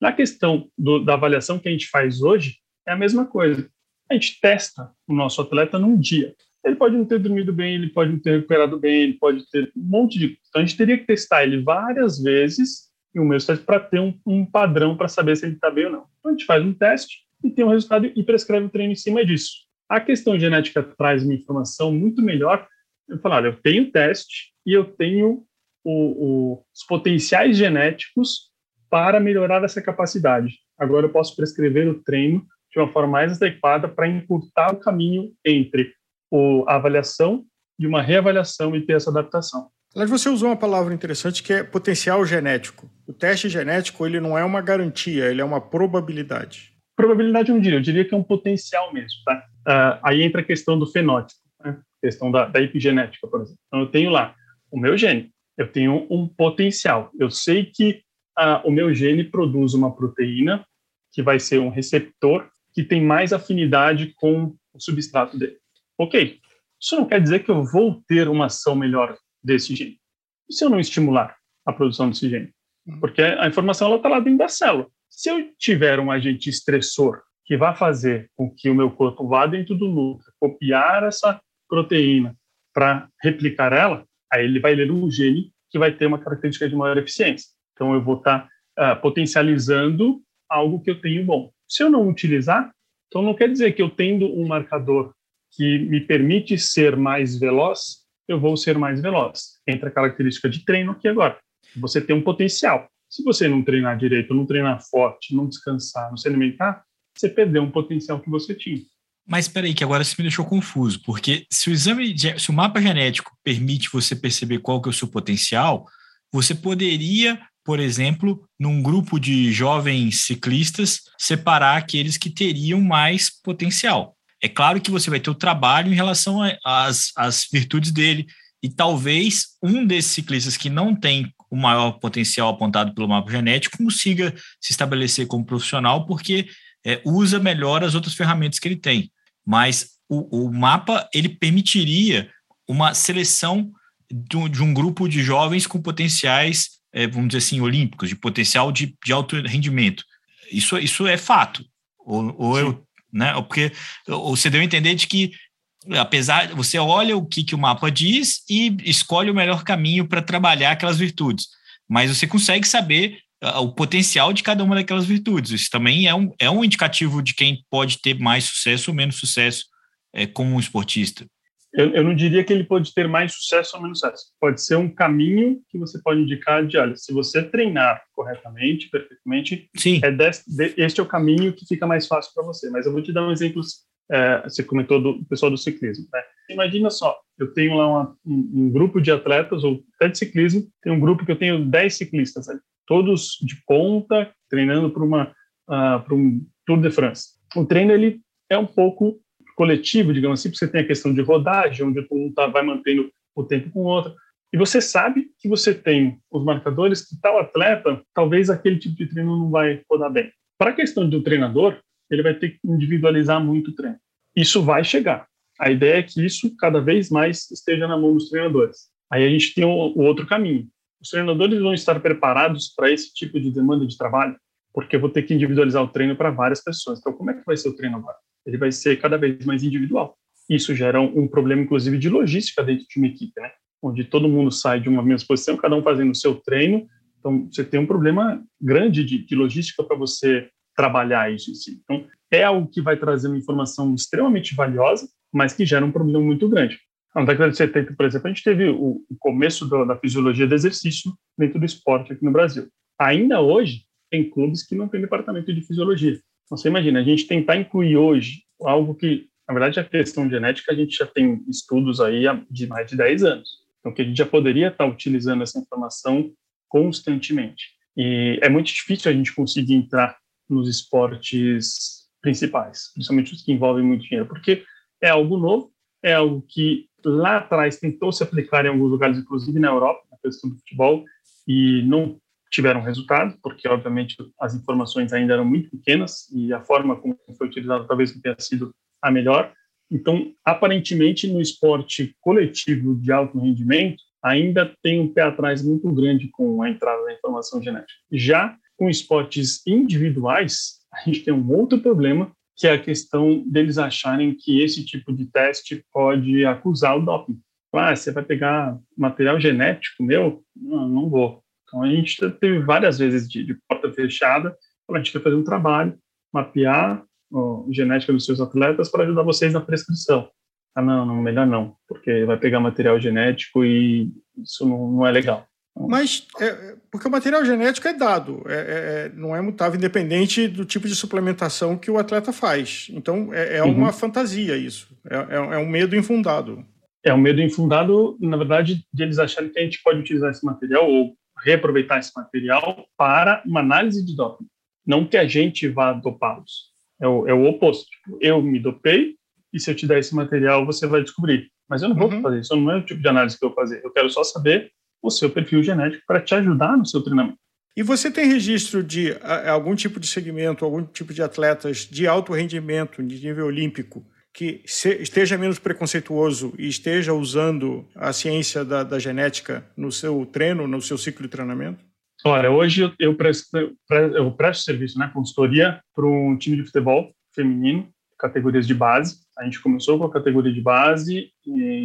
Na questão do, da avaliação que a gente faz hoje, é a mesma coisa. A gente testa o nosso atleta num dia. Ele pode não ter dormido bem, ele pode não ter recuperado bem, ele pode ter um monte de. Então a gente teria que testar ele várias vezes em um teste para ter um, um padrão para saber se ele está bem ou não. Então a gente faz um teste e tem um resultado e prescreve o treino em cima disso. A questão genética traz uma informação muito melhor. Eu falar, eu tenho teste e eu tenho o, o, os potenciais genéticos para melhorar essa capacidade. Agora eu posso prescrever o treino de uma forma mais adequada para encurtar o caminho entre o, a avaliação de uma reavaliação e ter essa adaptação. Mas você usou uma palavra interessante que é potencial genético. O teste genético ele não é uma garantia, ele é uma probabilidade. Probabilidade eu não diria, eu diria que é um potencial mesmo. Tá? Uh, aí entra a questão do fenótipo, né? a questão da, da epigenética, por exemplo. Então eu tenho lá o meu gene, eu tenho um potencial. Eu sei que o meu gene produz uma proteína que vai ser um receptor que tem mais afinidade com o substrato dele. Ok, isso não quer dizer que eu vou ter uma ação melhor desse gene. E se eu não estimular a produção desse gene? Uhum. Porque a informação está lá dentro da célula. Se eu tiver um agente estressor que vai fazer com que o meu corpo vá dentro do núcleo, copiar essa proteína para replicar ela, aí ele vai ler um gene que vai ter uma característica de maior eficiência. Então eu vou estar tá, uh, potencializando algo que eu tenho bom. Se eu não utilizar, então não quer dizer que eu tendo um marcador que me permite ser mais veloz, eu vou ser mais veloz. Entra a característica de treino aqui agora. Você tem um potencial. Se você não treinar direito, não treinar forte, não descansar, não se alimentar, você perdeu um potencial que você tinha. Mas espera aí, que agora você me deixou confuso, porque se o exame, se o mapa genético permite você perceber qual que é o seu potencial, você poderia, por exemplo, num grupo de jovens ciclistas, separar aqueles que teriam mais potencial. É claro que você vai ter o trabalho em relação às, às virtudes dele, e talvez um desses ciclistas que não tem o maior potencial apontado pelo mapa genético consiga se estabelecer como profissional porque é, usa melhor as outras ferramentas que ele tem mas o, o mapa ele permitiria uma seleção de um, de um, grupo de jovens com potenciais, é, vamos dizer assim, olímpicos, de potencial de, de alto rendimento. Isso, isso é fato. Ou, ou eu, né? Porque você deu a entender de que, apesar, você olha o que, que o mapa diz e escolhe o melhor caminho para trabalhar aquelas virtudes. Mas você consegue saber o potencial de cada uma daquelas virtudes. Isso também é um, é um indicativo de quem pode ter mais sucesso ou menos sucesso é, como um esportista. Eu, eu, não diria que ele pode ter mais sucesso ou menos sucesso. Pode ser um caminho que você pode indicar de, olha, se você treinar corretamente, perfeitamente, Sim. É deste, este é o caminho que fica mais fácil para você. Mas eu vou te dar um exemplo, é, você comentou do pessoal do ciclismo. Né? Imagina só, eu tenho lá uma, um, um, grupo de atletas, ou até de ciclismo, tem um grupo que eu tenho 10 ciclistas todos de ponta, treinando para uma uh, para um Tour de France. O treino ele é um pouco coletivo, digamos assim, porque você tem a questão de rodagem, onde mundo tá, vai mantendo o tempo com o outro. E você sabe que você tem os marcadores que tal atleta, talvez aquele tipo de treino não vai rodar bem. Para a questão do treinador, ele vai ter que individualizar muito o treino. Isso vai chegar. A ideia é que isso cada vez mais esteja na mão dos treinadores. Aí a gente tem o, o outro caminho, os treinadores vão estar preparados para esse tipo de demanda de trabalho, porque eu vou ter que individualizar o treino para várias pessoas. Então, como é que vai ser o treino agora? Ele vai ser cada vez mais individual. Isso gera um, problema, inclusive, de logística dentro de uma equipe, né? Onde todo mundo sai de uma mesma posição, cada um fazendo o seu treino. Então, você tem um problema grande de, de logística para você trabalhar isso em si. Então, é algo que vai trazer uma informação extremamente valiosa, mas que gera um problema muito grande. Na década de 70, por exemplo, a gente teve o, começo do, da fisiologia do exercício dentro do esporte aqui no Brasil. Ainda hoje, tem clubes que não têm departamento de fisiologia. Você imagina, a gente tentar incluir hoje algo que, na verdade, a questão genética, a gente já tem estudos aí de mais de 10 anos. Então, que a gente já poderia estar utilizando essa informação constantemente. E é muito difícil a gente conseguir entrar nos esportes principais, principalmente os que envolvem muito dinheiro, porque é algo novo, é algo que lá atrás tentou se aplicar em alguns lugares, inclusive na Europa, na questão do futebol, e não tiveram resultado, porque obviamente as informações ainda eram muito pequenas e a forma como foi utilizada talvez não tenha sido a melhor. Então, aparentemente, no esporte coletivo de alto rendimento, ainda tem um pé atrás muito grande com a entrada da informação genética. Já com esportes individuais, a gente tem um outro problema, que é a questão deles acharem que esse tipo de teste pode acusar o doping. Ah, você vai pegar material genético meu? Não, não vou. Então, a gente teve várias vezes de, de porta fechada, a gente quer fazer um trabalho, mapear a genética dos seus atletas para ajudar vocês na prescrição. Ah, não, não, melhor não, porque vai pegar material genético e isso não, não é legal. Mas, é, porque o material genético é dado, é, é, é, não é mutável, independente do tipo de suplementação que o atleta faz. Então, é, é uhum. uma fantasia isso, é, é, é, um medo infundado. É um medo infundado, na verdade, de eles acharem que a gente pode utilizar esse material ou reaproveitar esse material para uma análise de doping. Não que a gente vá dopá-los. É o, é o oposto. Tipo, eu me dopei e se eu te der esse material, você vai descobrir. Mas eu não vou uhum. fazer isso, não é o tipo de análise que eu vou fazer. Eu quero só saber o seu perfil genético para te ajudar no seu treinamento. E você tem registro de algum tipo de segmento, algum tipo de atletas de alto rendimento, de nível olímpico, que esteja menos preconceituoso e esteja usando a ciência da, da, genética no seu treino, no seu ciclo de treinamento? Olha, hoje eu, eu, presto, eu presto serviço, né, consultoria para um time de futebol feminino, categorias de base. A gente começou com a categoria de base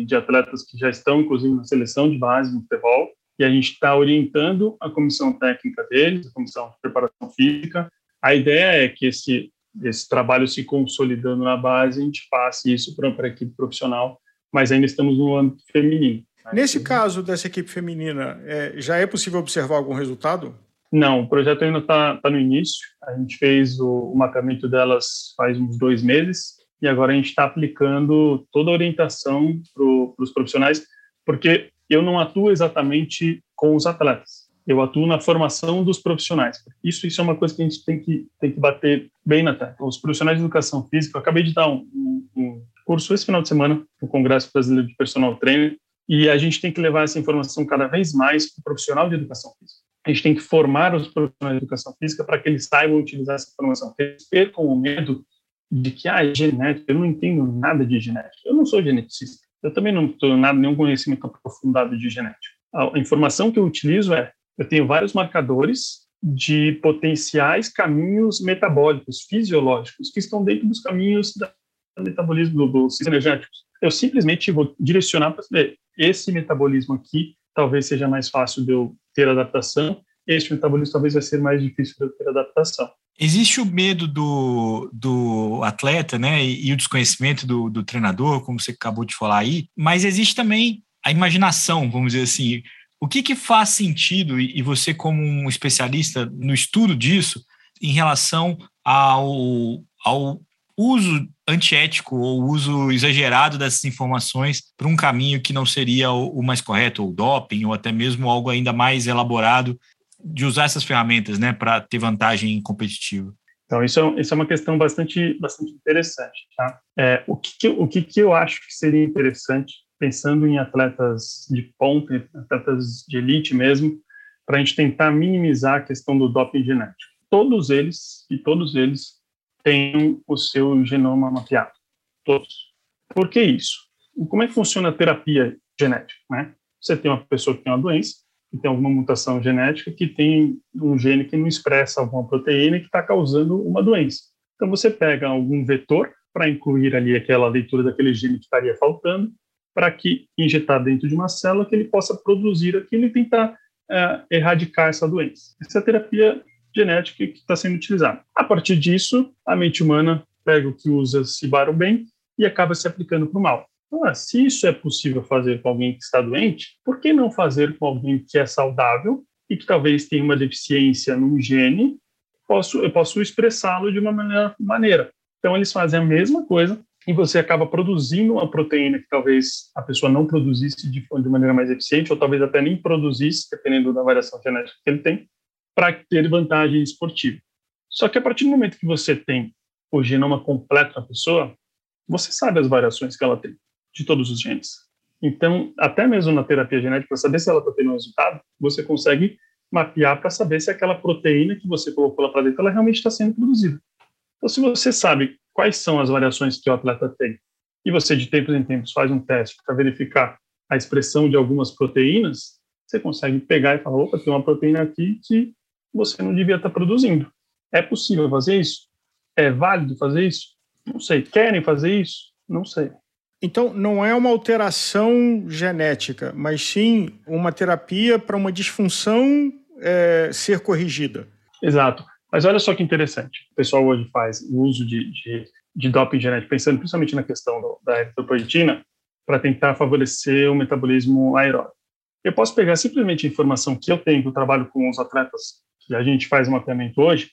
de atletas que já estão, inclusive, na seleção de base no futebol. E a gente está orientando a comissão técnica deles, a comissão de preparação física. A ideia é que esse, esse trabalho se consolidando na base, a gente passe isso para a equipe profissional, mas ainda estamos no âmbito feminino. Nesse caso dessa equipe feminina, é, já é possível observar algum resultado? Não, o projeto ainda está tá no início. A gente fez o, o mapeamento delas faz uns dois meses e agora a gente está aplicando toda a orientação para os profissionais, porque eu não atuo exatamente com os atletas. Eu atuo na formação dos profissionais. Isso, isso é uma coisa que a gente tem que, tem que bater bem na tecla. Os profissionais de educação física, eu acabei de dar um, um, um curso esse final de semana no Congresso Brasileiro de Personal Trainer, e a gente tem que levar essa informação cada vez mais para o profissional de educação física. A gente tem que formar os profissionais de educação física para que eles saibam utilizar essa informação. Eles percam o medo de que, ah, é genética, eu não entendo nada de genética. Eu não sou geneticista. Eu também não tenho nada, nenhum conhecimento aprofundado de genética. A informação que eu utilizo é, eu tenho vários marcadores de potenciais caminhos metabólicos, fisiológicos, que estão dentro dos caminhos do metabolismo dos energéticos. Eu simplesmente vou direcionar para saber, esse metabolismo aqui talvez seja mais fácil de eu ter adaptação, este metabolismo talvez vai ser mais difícil de eu ter adaptação. Existe o medo do, do atleta, né, e, e o desconhecimento do, do treinador, como você acabou de falar aí, mas existe também a imaginação, vamos dizer assim. O que, que faz sentido, e, você, como um especialista no estudo disso, em relação ao, ao uso antiético ou uso exagerado dessas informações para um caminho que não seria o, mais correto, ou doping, ou até mesmo algo ainda mais elaborado de usar essas ferramentas né, para ter vantagem competitiva. Então, isso é, isso é uma questão bastante, bastante interessante. Tá? É, o que, que, o que, que eu acho que seria interessante, pensando em atletas de ponta, atletas de elite mesmo, para a gente tentar minimizar a questão do doping genético? Todos eles, e todos eles, tenham o seu genoma mapeado. Todos. Por que isso? Como é que funciona a terapia genética? Né? Você tem uma pessoa que tem uma doença, que tem alguma mutação genética, que tem um gene que não expressa alguma proteína que está causando uma doença. Então, você pega algum vetor para incluir ali aquela leitura daquele gene que estaria faltando, para que injetar dentro de uma célula que ele possa produzir aquilo e tentar é, erradicar essa doença. Essa é a terapia genética que está sendo utilizada. A partir disso, a mente humana pega o que usa se para o bem e acaba se aplicando para o mal. Ah, se isso é possível fazer com alguém que está doente, por que não fazer com alguém que é saudável e que talvez tenha uma deficiência num gene? Posso, eu posso expressá-lo de uma maneira. Então, eles fazem a mesma coisa e você acaba produzindo uma proteína que talvez a pessoa não produzisse de, de maneira mais eficiente, ou talvez até nem produzisse, dependendo da variação genética que ele tem, para ter vantagem esportiva. Só que a partir do momento que você tem o genoma completo da pessoa, você sabe as variações que ela tem de todos os genes. Então, até mesmo na terapia genética, para saber se ela está tendo um resultado, você consegue mapear para saber se aquela proteína que você colocou lá para dentro, ela realmente está sendo produzida. Então, se você sabe quais são as variações que o atleta tem, e você de tempos em tempos faz um teste para verificar a expressão de algumas proteínas, você consegue pegar e falar, opa, tem uma proteína aqui que você não devia estar produzindo. É possível fazer isso? É válido fazer isso? Não sei. Querem fazer isso? Não sei. Então, não é uma alteração genética, mas sim uma terapia para uma disfunção é, ser corrigida. Exato. Mas olha só que interessante. O pessoal hoje faz o uso de, de, de doping genético, pensando principalmente na questão do, da eritropoetina, para tentar favorecer o metabolismo aeróbico. Eu posso pegar simplesmente a informação que eu tenho, que eu trabalho com os atletas que a gente faz o mapeamento hoje,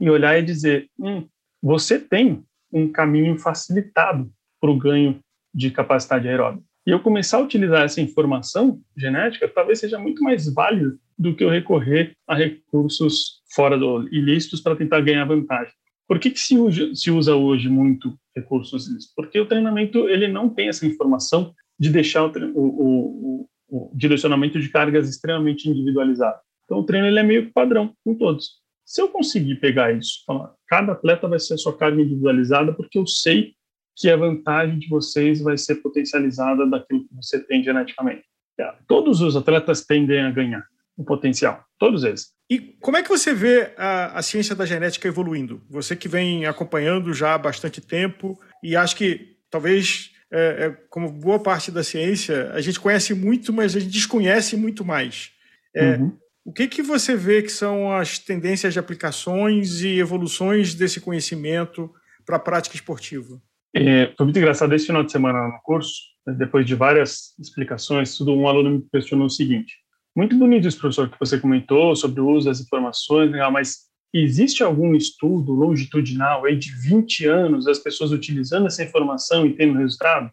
e olhar e dizer: hum, você tem um caminho facilitado para o ganho de capacidade aeróbica. E eu começar a utilizar essa informação genética talvez seja muito mais válido do que eu recorrer a recursos fora do ilícitos para tentar ganhar vantagem. Por que, que se, usa, se usa hoje muito recursos ilícitos? Porque o treinamento ele não tem essa informação de deixar o, o, o, o direcionamento de cargas extremamente individualizado. Então o treino ele é meio padrão com todos. Se eu conseguir pegar isso, falar, cada atleta vai ser a sua carga individualizada, porque eu sei que a vantagem de vocês vai ser potencializada daquilo que você tem geneticamente. É, todos os atletas tendem a ganhar o potencial, todos eles. E como é que você vê a, a, ciência da genética evoluindo? Você que vem acompanhando já há bastante tempo e acho que talvez, é, é, como boa parte da ciência, a gente conhece muito, mas a gente desconhece muito mais. É, uhum. O que, que você vê que são as tendências de aplicações e evoluções desse conhecimento para a prática esportiva? É, foi muito engraçado esse final de semana no curso, depois de várias explicações, tudo um aluno me questionou o seguinte: muito bonito isso, professor, que você comentou sobre o uso das informações, mas existe algum estudo longitudinal aí de 20 anos das pessoas utilizando essa informação e tendo resultado?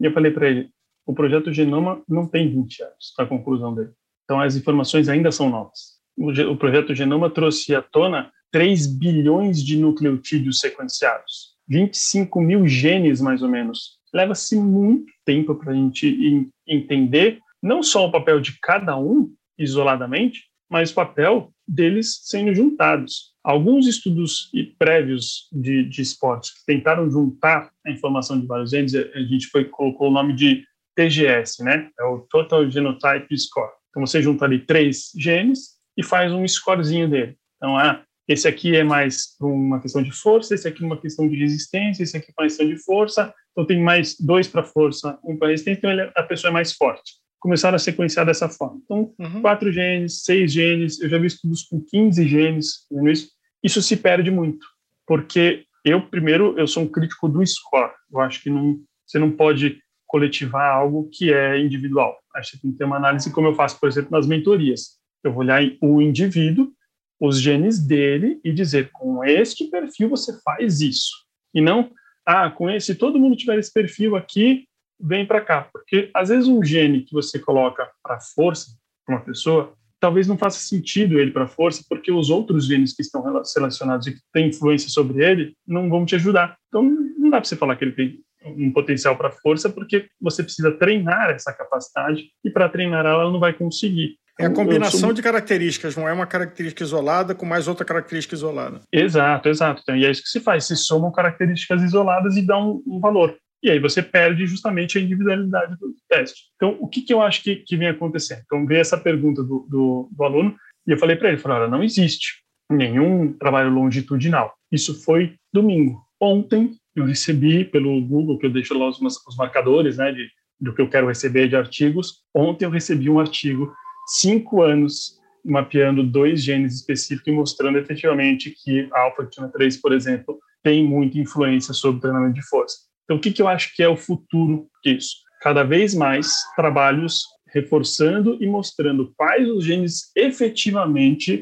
E eu falei para ele: o projeto Genoma não tem 20 anos, a conclusão dele. Então as informações ainda são novas. O, o projeto Genoma trouxe à tona 3 bilhões de nucleotídeos sequenciados 25 mil genes, mais ou menos. Leva-se muito tempo para a gente entender não só o papel de cada um isoladamente, mas o papel deles sendo juntados. Alguns estudos prévios de, de esportes que tentaram juntar a informação de vários genes, a gente foi, colocou o nome de TGS, né? É o Total Genotype Score. Então você junta ali três genes e faz um scorezinho dele. Então, ah, esse aqui é mais uma questão de força, esse aqui é uma questão de resistência, esse aqui é uma questão de força. Então tem mais dois para força, um para resistência, então é, a pessoa é mais forte. Começaram a sequenciar dessa forma. Então, uhum. quatro genes, seis genes, eu já vi estudos com 15 genes, isso, isso se perde muito, porque eu, primeiro, eu sou um crítico do score. Eu acho que não, você não pode coletivar algo que é individual. Acho que tem que ter uma análise, como eu faço, por exemplo, nas mentorias. Eu vou olhar o indivíduo os genes dele e dizer com este perfil você faz isso. E não, ah, com esse, se todo mundo tiver esse perfil aqui, vem para cá. Porque às vezes um gene que você coloca para força, para uma pessoa, talvez não faça sentido ele para força, porque os outros genes que estão relacionados e que têm influência sobre ele não vão te ajudar. Então não dá para você falar que ele tem um potencial para força, porque você precisa treinar essa capacidade e para treinar ela, ela não vai conseguir. É a combinação sou... de características, não é uma característica isolada com mais outra característica isolada. Exato, exato. Então, e é isso que se faz, se somam características isoladas e dão um, um valor. E aí você perde justamente a individualidade do teste. Então, o que, que eu acho que, que vem acontecendo? Então, veio essa pergunta do, do, do aluno e eu falei para ele, falei, olha, não existe nenhum trabalho longitudinal. Isso foi domingo. Ontem eu recebi pelo Google, que eu deixo lá os, os marcadores né, de, do que eu quero receber de artigos. Ontem eu recebi um artigo cinco anos mapeando dois genes específicos e mostrando efetivamente que a alfa-quitina-3, por exemplo, tem muita influência sobre o treinamento de força. Então, o que, que eu acho que é o futuro disso? Cada vez mais trabalhos reforçando e mostrando quais os genes efetivamente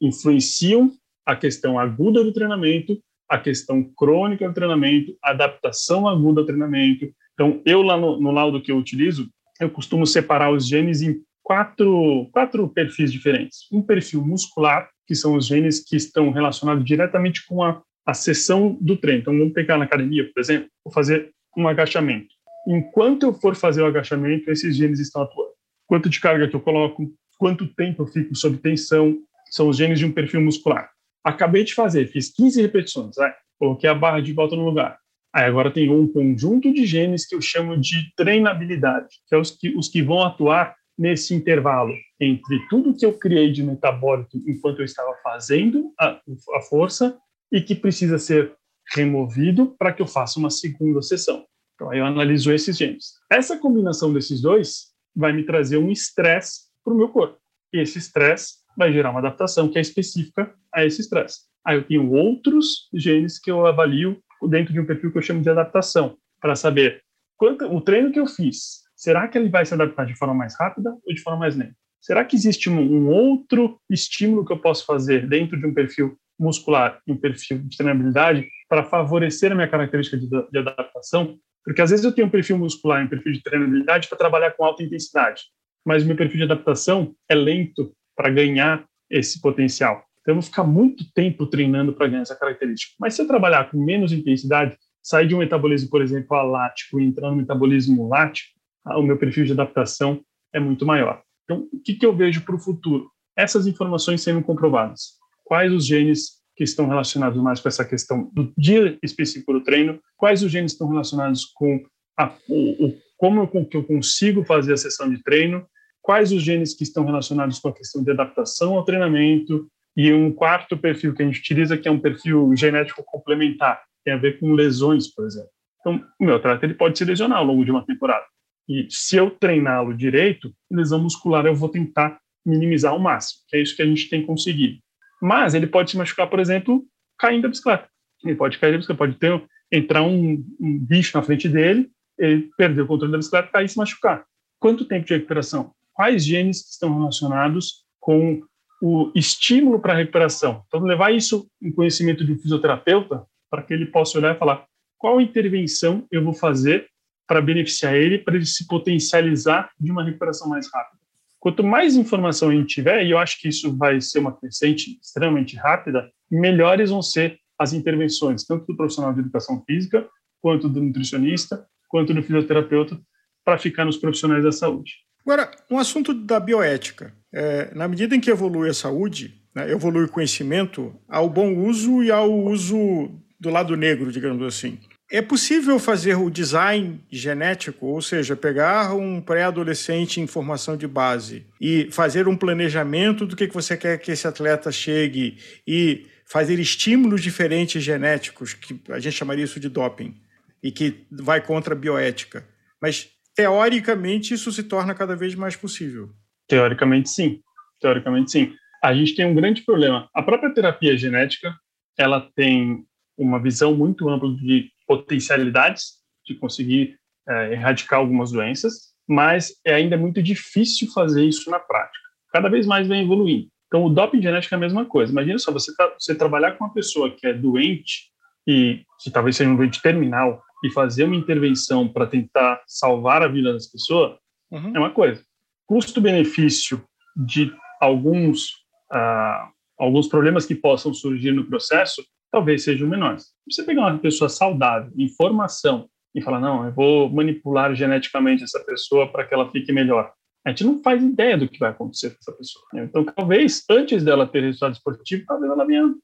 influenciam a questão aguda do treinamento, a questão crônica do treinamento, a adaptação aguda ao treinamento. Então, eu lá no, no laudo que eu utilizo, eu costumo separar os genes em quatro, quatro perfis diferentes. Um perfil muscular, que são os genes que estão relacionados diretamente com a, a sessão do treino. Então, vamos pegar na academia, por exemplo, vou fazer um agachamento. Enquanto eu for fazer o agachamento, esses genes estão atuando. Quanto de carga que eu coloco, quanto tempo eu fico sob tensão, são os genes de um perfil muscular. Acabei de fazer, fiz 15 repetições, coloquei a barra de volta no lugar. Aí agora tem um conjunto de genes que eu chamo de treinabilidade, que é os que, os que vão atuar nesse intervalo entre tudo que eu criei de metabólico enquanto eu estava fazendo a, a força e que precisa ser removido para que eu faça uma segunda sessão. Então, aí eu analiso esses genes. Essa combinação desses dois vai me trazer um estresse para o meu corpo. E esse estresse vai gerar uma adaptação que é específica a esse estresse. Aí eu tenho outros genes que eu avalio dentro de um perfil que eu chamo de adaptação, para saber quanto o treino que eu fiz será que ele vai se adaptar de forma mais rápida ou de forma mais lenta? Será que existe um, outro estímulo que eu posso fazer dentro de um perfil muscular um perfil de treinabilidade para favorecer a minha característica de, de adaptação? Porque às vezes eu tenho um perfil muscular e um perfil de treinabilidade para trabalhar com alta intensidade, mas meu perfil de adaptação é lento para ganhar esse potencial. Então eu vou ficar muito tempo treinando para ganhar essa característica. Mas se eu trabalhar com menos intensidade, sair de um metabolismo, por exemplo, alático e entrar no metabolismo lático, o meu perfil de adaptação é muito maior. Então, o que, que eu vejo para o futuro? essas informações sendo comprovadas. Quais os genes que estão relacionados mais com essa questão do dia específico do treino, quais os genes estão relacionados com a, o, o, como eu, eu consigo fazer a sessão de treino, quais os genes que estão relacionados com a questão de adaptação ao treinamento, e um quarto perfil que a gente utiliza, que é um perfil genético complementar, tem a ver com lesões, por exemplo. Então, o meu atleta ele pode se lesionar ao longo de uma temporada. E se eu treiná-lo direito, lesão muscular eu vou tentar minimizar ao máximo, que é isso que a gente tem conseguido. Mas ele pode se machucar, por exemplo, caindo da bicicleta. Ele pode cair da bicicleta, pode ter, entrar um, um bicho na frente dele, ele perder o controle da bicicleta, cair e se machucar. Quanto tempo de recuperação? Quais genes estão relacionados com o estímulo para a recuperação? Então, levar isso em conhecimento de um fisioterapeuta, para que ele possa olhar e falar qual intervenção eu vou fazer para beneficiar ele, para ele se potencializar de uma recuperação mais rápida. Quanto mais informação a gente tiver, e eu acho que isso vai ser uma crescente extremamente rápida, melhores vão ser as intervenções, tanto do profissional de educação física, quanto do nutricionista, quanto do fisioterapeuta, para ficar nos profissionais da saúde. Agora, um assunto da bioética. É, na medida em que evolui a saúde, né, evolui o conhecimento, ao bom uso e ao uso do lado negro, digamos assim. É possível fazer o design genético, ou seja, pegar um pré-adolescente em formação de base e fazer um planejamento do que você quer que esse atleta chegue e fazer estímulos diferentes genéticos, que a gente chamaria isso de doping, e que vai contra a bioética. Mas, teoricamente, isso se torna cada vez mais possível. Teoricamente, sim. Teoricamente, sim. A gente tem um grande problema. A própria terapia genética, ela tem uma visão muito ampla de potencialidades de conseguir é, erradicar algumas doenças, mas é ainda muito difícil fazer isso na prática. Cada vez mais vem evoluindo. Então, o doping genético é a mesma coisa. Imagina só, você, tá, você trabalhar com uma pessoa que é doente, e que talvez seja um doente terminal, e fazer uma intervenção para tentar salvar a vida das pessoas, uhum. é uma coisa. Custo-benefício de alguns, uh, alguns problemas que possam surgir no processo talvez sejam menores. Você pegar uma pessoa saudável, em formação, e falar, não, eu vou manipular geneticamente essa pessoa para que ela fique melhor. A gente não faz ideia do que vai acontecer com essa pessoa. Então, talvez, antes dela ter resultado esportivo, talvez ela venha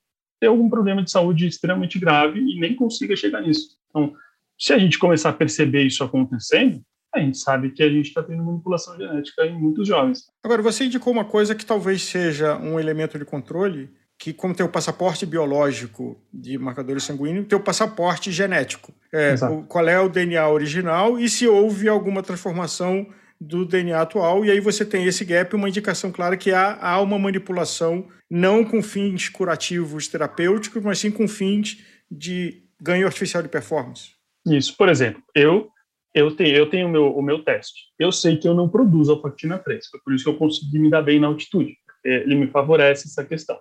ter algum problema de saúde extremamente grave e nem consiga chegar nisso. Então, se a gente começar a perceber isso acontecendo, a gente sabe que a gente está tendo manipulação genética em muitos jovens. Agora, você indicou uma coisa que talvez seja um elemento de controle, que como tem o passaporte biológico de marcadores sanguíneos, tem o passaporte genético. É, o, qual é o DNA original e se houve alguma transformação do DNA atual, e aí você tem esse gap, uma indicação clara que há, há uma manipulação não com fins curativos terapêuticos, mas sim com fins de ganho artificial de performance. Isso, por exemplo, eu eu tenho, eu tenho o, meu, o meu teste. Eu sei que eu não produzo alfactina 3, foi por isso que eu consegui me dar bem na altitude. Ele me favorece essa questão.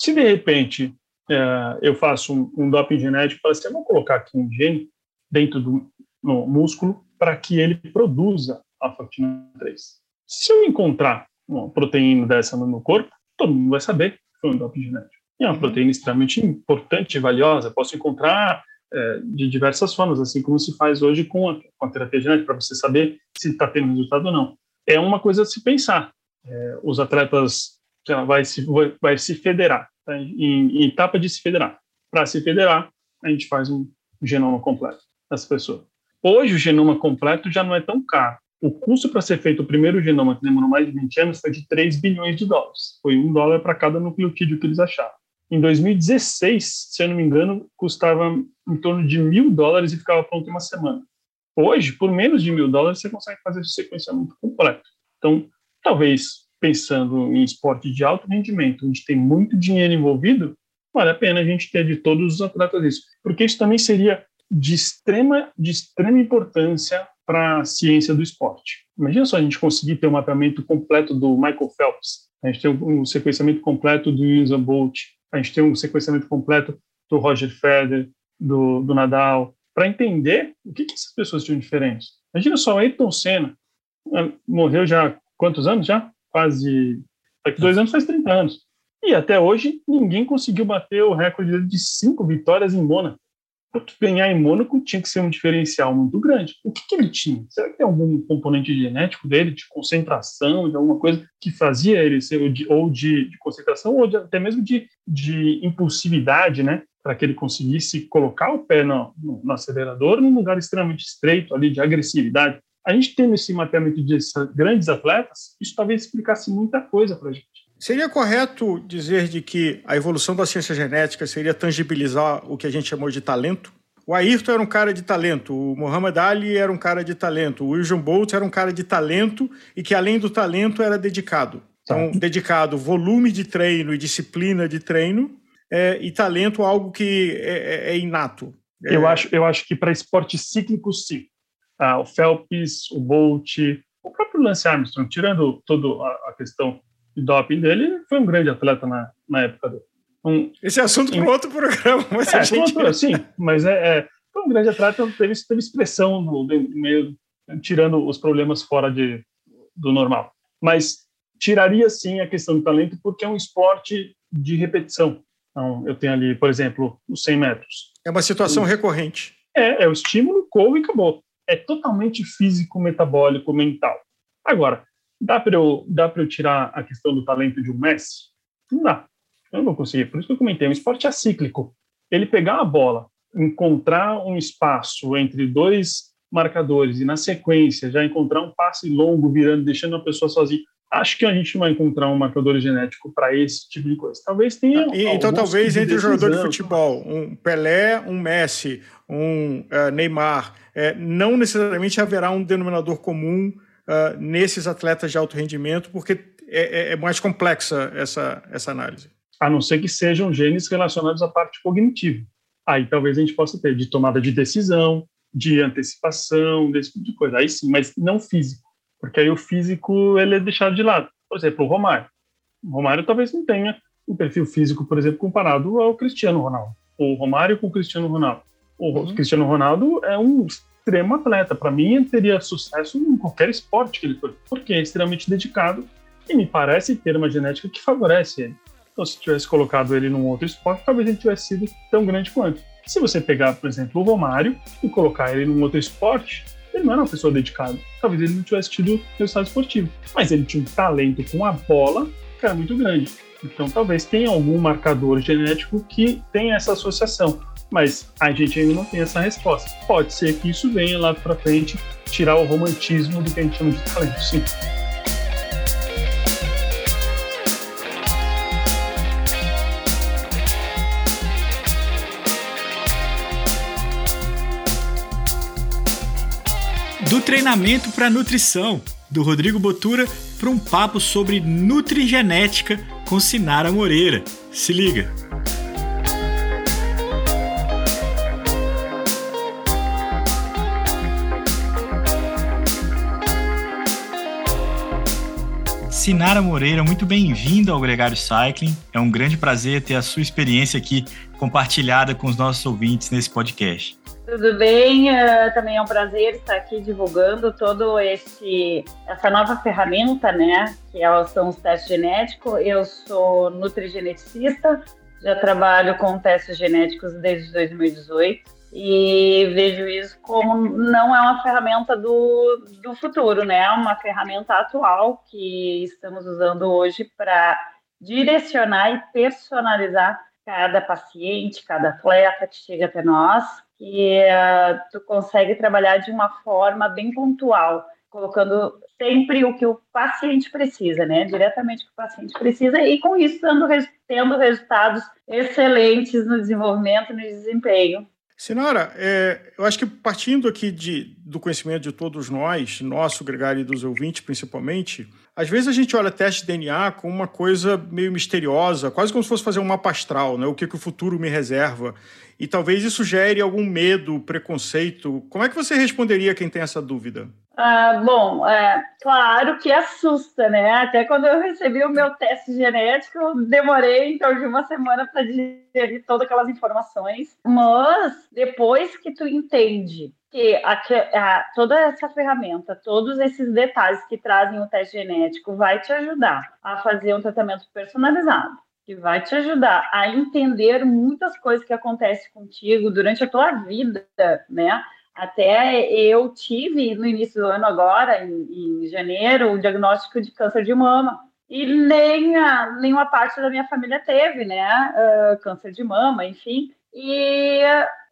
Se de repente é, eu faço um, um doping genético, falo assim, eu vou colocar aqui um gene dentro do músculo para que ele produza a factina 3. Se eu encontrar uma proteína dessa no meu corpo, todo mundo vai saber que foi um doping genético. E é uma uhum. proteína extremamente importante e valiosa. Posso encontrar é, de diversas formas, assim como se faz hoje com a, com a terapia genética, para você saber se está tendo resultado ou não. É uma coisa a se pensar. É, os atletas ela vai se, vai se federar, tá? em, em etapa de se federar. Para se federar, a gente faz um genoma completo dessa pessoa. Hoje, o genoma completo já não é tão caro. O custo para ser feito o primeiro genoma, que demorou mais de 20 anos, foi de 3 bilhões de dólares. Foi um dólar para cada nucleotídeo que eles acharam. Em 2016, se eu não me engano, custava em torno de mil dólares e ficava pronto em uma semana. Hoje, por menos de mil dólares, você consegue fazer esse sequenciamento completo. Então, talvez pensando em esporte de alto rendimento, onde tem muito dinheiro envolvido, vale a pena a gente ter de todos os atletas isso, porque isso também seria de extrema, de extrema importância para a ciência do esporte. Imagina só a gente conseguir ter um mapeamento completo do Michael Phelps, a gente tem um sequenciamento completo do Usain Bolt, a gente tem um sequenciamento completo do Roger Federer, do, do Nadal, para entender o que, que essas pessoas tinham diferente. Imagina só, o Ayrton Senna ah, morreu já quantos anos já? Quase. Daqui dois anos faz 30 anos. E até hoje ninguém conseguiu bater o recorde de cinco vitórias em Mônaco. ganhar em Mônaco tinha que ser um diferencial muito grande. O que, que, ele tinha? Será que tem algum componente genético dele, de concentração, de alguma coisa que fazia ele ser, ou de, ou de, de concentração, ou de, até mesmo de, de impulsividade, né? Para que ele conseguisse colocar o pé no, no, no, acelerador num lugar extremamente estreito, ali, de agressividade. A gente tendo esse mapeamento de grandes atletas, isso talvez explicasse muita coisa para a gente. Seria correto dizer de que a evolução da ciência genética seria tangibilizar o que a gente chamou de talento? O Ayrton era um cara de talento, o Muhammad Ali era um cara de talento, o Usain Bolt era um cara de talento e que além do talento era dedicado. Então, tá. dedicado volume de treino e disciplina de treino é, e talento algo que é, é, é inato. Eu, acho, eu acho que para esporte cíclico, sim. Ah, o Phelps, o Bolt, o próprio Lance Armstrong, tirando toda a, questão de doping dele, foi um grande atleta na, na época dele. Um, Esse é assunto para outro programa, mas é, a gente... outro, sim, mas é, é, foi um grande atleta, teve, teve expressão no, meio, tirando os problemas fora de, do normal. Mas tiraria sim a questão do talento, porque é um esporte de repetição. Então, eu tenho ali, por exemplo, os 100 metros. É uma situação recorrente. É, é o estímulo, corre e acabou. É totalmente físico, metabólico, mental. Agora, Dá para eu, eu tirar a questão do talento de um Messi? Não dá. Eu não vou conseguir. Por isso que eu comentei, o esporte é cíclico. Ele pegar a bola, encontrar um espaço entre dois marcadores e na sequência já encontrar um passe longo virando, deixando a pessoa sozinha. Acho que a gente vai encontrar um marcador genético para esse tipo de coisa. Talvez tenha. E, então, talvez entre o jogador de futebol, um Pelé, um Messi, um uh, Neymar, é, não necessariamente haverá um denominador comum uh, nesses atletas de alto rendimento, porque é, é, é, mais complexa essa, essa análise. A não ser que sejam genes relacionados à parte cognitiva. Aí talvez a gente possa ter de tomada de decisão, de antecipação, desse tipo de coisa. Aí sim, mas não físico, porque aí o físico ele é deixado de lado. Por exemplo, o Romário. O Romário talvez não tenha um perfil físico, por exemplo, comparado ao Cristiano Ronaldo. O Romário com o Cristiano Ronaldo. O uhum. Cristiano Ronaldo é um extremo atleta. Para mim, ele teria sucesso em qualquer esporte que ele for, porque é extremamente dedicado e me parece ter uma genética que favorece ele. Então, se tivesse colocado ele num outro esporte, talvez ele tivesse sido tão grande quanto. Se você pegar, por exemplo, o Romário e colocar ele num outro esporte, ele não era uma pessoa dedicada. Talvez ele não tivesse tido resultado esportivo. Mas ele tinha um talento com a bola que era muito grande. Então, talvez tenha algum marcador genético que tenha essa associação mas a gente ainda não tem essa resposta. Pode ser que isso venha lá para frente tirar o romantismo do que a gente chama de talento, sim. Do treinamento para nutrição, do Rodrigo Botura para um papo sobre nutrigenética com Sinara Moreira. Se liga! Sinara Moreira, muito bem-vindo ao Gregário Cycling. É um grande prazer ter a sua experiência aqui compartilhada com os nossos ouvintes nesse podcast. Tudo bem, uh, também é um prazer estar aqui divulgando todo esse essa nova ferramenta, né, que é são os testes genéticos. Eu sou nutrigeneticista, já trabalho com testes genéticos desde 2018 e vejo isso como não é uma ferramenta do, do futuro, né? É uma ferramenta atual que estamos usando hoje para direcionar e personalizar cada paciente, cada atleta que chega até nós, e uh, tu consegue trabalhar de uma forma bem pontual, colocando sempre o que o paciente precisa, né? Diretamente o que o paciente precisa, e com isso dando, tendo resultados excelentes no desenvolvimento no desempenho Sinara, é, eu acho que partindo aqui de, do conhecimento de todos nós, nosso gregário e dos ouvintes principalmente, às vezes a gente olha teste de DNA como uma coisa meio misteriosa, quase como se fosse fazer um mapa astral, né? o que, que o futuro me reserva. E talvez isso gere algum medo, preconceito. Como é que você responderia quem tem essa dúvida? Ah, bom, é, claro que assusta, né? Até quando eu recebi o meu teste genético, demorei então de uma semana para digerir todas aquelas informações. Mas depois que tu entende que a, a, toda essa ferramenta, todos esses detalhes que trazem o teste genético vai te ajudar a fazer um tratamento personalizado que vai te ajudar a entender muitas coisas que acontecem contigo durante a tua vida, né? Até eu tive no início do ano agora, em, em janeiro, o diagnóstico de câncer de mama. E nem a, nenhuma parte da minha família teve, né? Uh, câncer de mama, enfim. E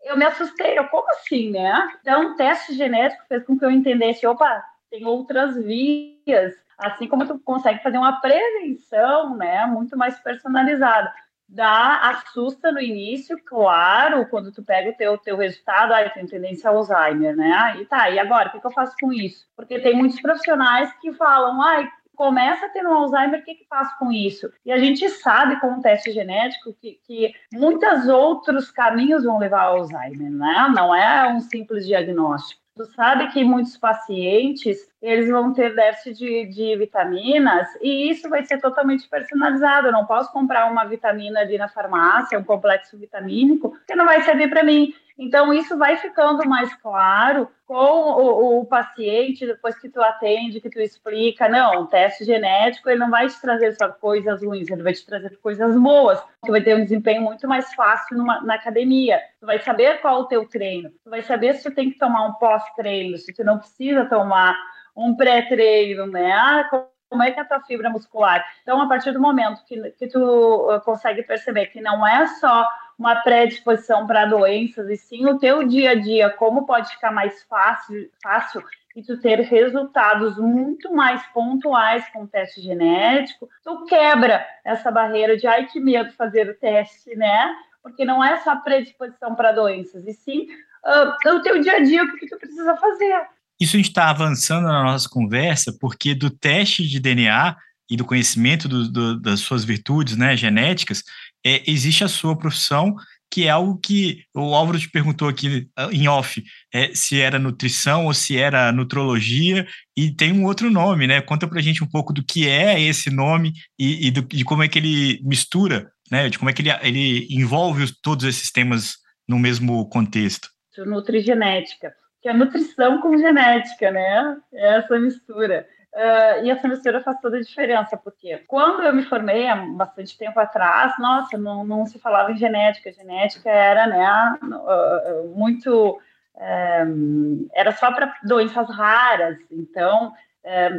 eu me assustei, eu, como assim, né? Então, o teste genético fez com que eu entendesse, opa, tem outras vias, assim como tu consegue fazer uma prevenção, né, muito mais personalizada. Dá, assusta no início, claro, quando tu pega o teu, teu resultado, aí tem tendência a Alzheimer, né? E tá, e agora, o que, que eu faço com isso? Porque tem muitos profissionais que falam, ai, começa a ter um Alzheimer, o que, que faz com isso? E a gente sabe com o teste genético que, que muitos outros caminhos vão levar ao Alzheimer, né? Não é um simples diagnóstico. Tu sabe que muitos pacientes eles vão ter déficit de, de, vitaminas e isso vai ser totalmente personalizado. Eu não posso comprar uma vitamina ali na farmácia, um complexo vitamínico, que não vai servir para mim. Então, isso vai ficando mais claro com o, o, paciente, depois que tu atende, que tu explica, não, o teste genético, ele não vai te trazer só coisas ruins, ele vai te trazer coisas boas, tu vai ter um desempenho muito mais fácil numa, na academia, tu vai saber qual o teu treino, tu vai saber se tu tem que tomar um pós-treino, se tu não precisa tomar um pré-treino, né? Ah, como é que é a tua fibra muscular? Então, a partir do momento que, que tu uh, consegue perceber que não é só uma predisposição para doenças, e sim o teu dia a dia, como pode ficar mais fácil, fácil e tu ter resultados muito mais pontuais com o teste genético, tu quebra essa barreira de ai que medo fazer o teste, né? Porque não é só predisposição para doenças, e sim uh, o teu dia a dia, o que, tu precisa fazer. Isso a gente está avançando na nossa conversa, porque do teste de DNA e do conhecimento do, do, das suas virtudes né, genéticas, é, existe a sua profissão, que é algo que o Álvaro te perguntou aqui ah, em off, é, se era nutrição ou se era nutrologia, e tem um outro nome, né? Conta pra gente um pouco do que é esse nome e, e do, de como é que ele mistura, né? De como é que ele, ele envolve todos esses temas no mesmo contexto. Nutrigenética que é nutrição com genética, né? É essa mistura. Uh, e essa mistura faz toda a diferença, porque quando eu me formei há bastante tempo atrás, nossa, não, não se falava em genética, genética era, né, uh, muito, uh, era só para doenças raras, então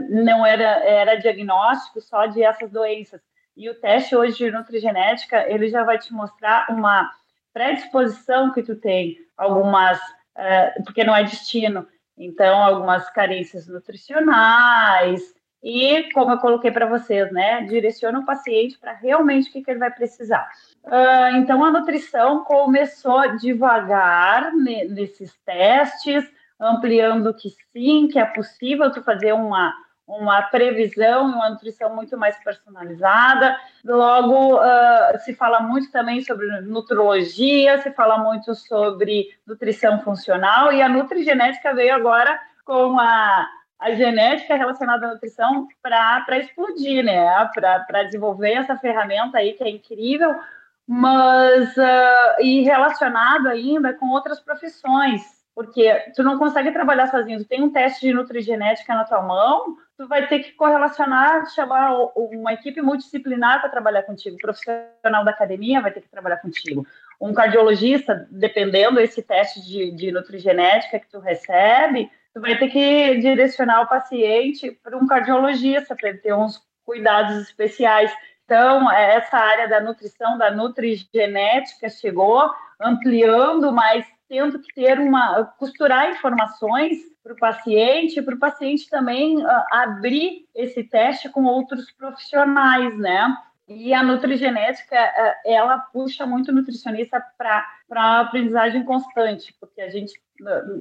não era, era diagnóstico só de essas doenças. E o teste hoje de nutrigenética, ele já vai te mostrar uma predisposição que tu tem, algumas uh, porque não é destino. Então, algumas carências nutricionais e, como eu coloquei para vocês, né, direciona o paciente para realmente o que, que, ele vai precisar. Uh, então, a nutrição começou devagar nesses testes, ampliando que sim, que é possível tu fazer uma uma previsão uma nutrição muito mais personalizada. Logo, uh, se fala muito também sobre nutrologia, se fala muito sobre nutrição funcional, e a nutrigenética veio agora com a, a genética relacionada à nutrição para explodir, né? Para desenvolver essa ferramenta aí que é incrível, mas uh, e relacionado ainda com outras profissões, porque tu não consegue trabalhar sozinho, tu tem um teste de nutrigenética na tua mão, tu vai ter que correlacionar, chamar uma equipe multidisciplinar para trabalhar contigo. O profissional da academia vai ter que trabalhar contigo. Um cardiologista, dependendo desse teste de, de nutrigenética que tu recebe, tu vai ter que direcionar o paciente para um cardiologista para ele ter uns cuidados especiais. Então, essa área da nutrição, da nutrigenética chegou ampliando, mas tendo que ter uma costurar informações para o paciente, para o paciente também uh, abrir esse teste com outros profissionais, né? E a nutrigenética, uh, ela puxa muito o nutricionista para a aprendizagem constante, porque a gente,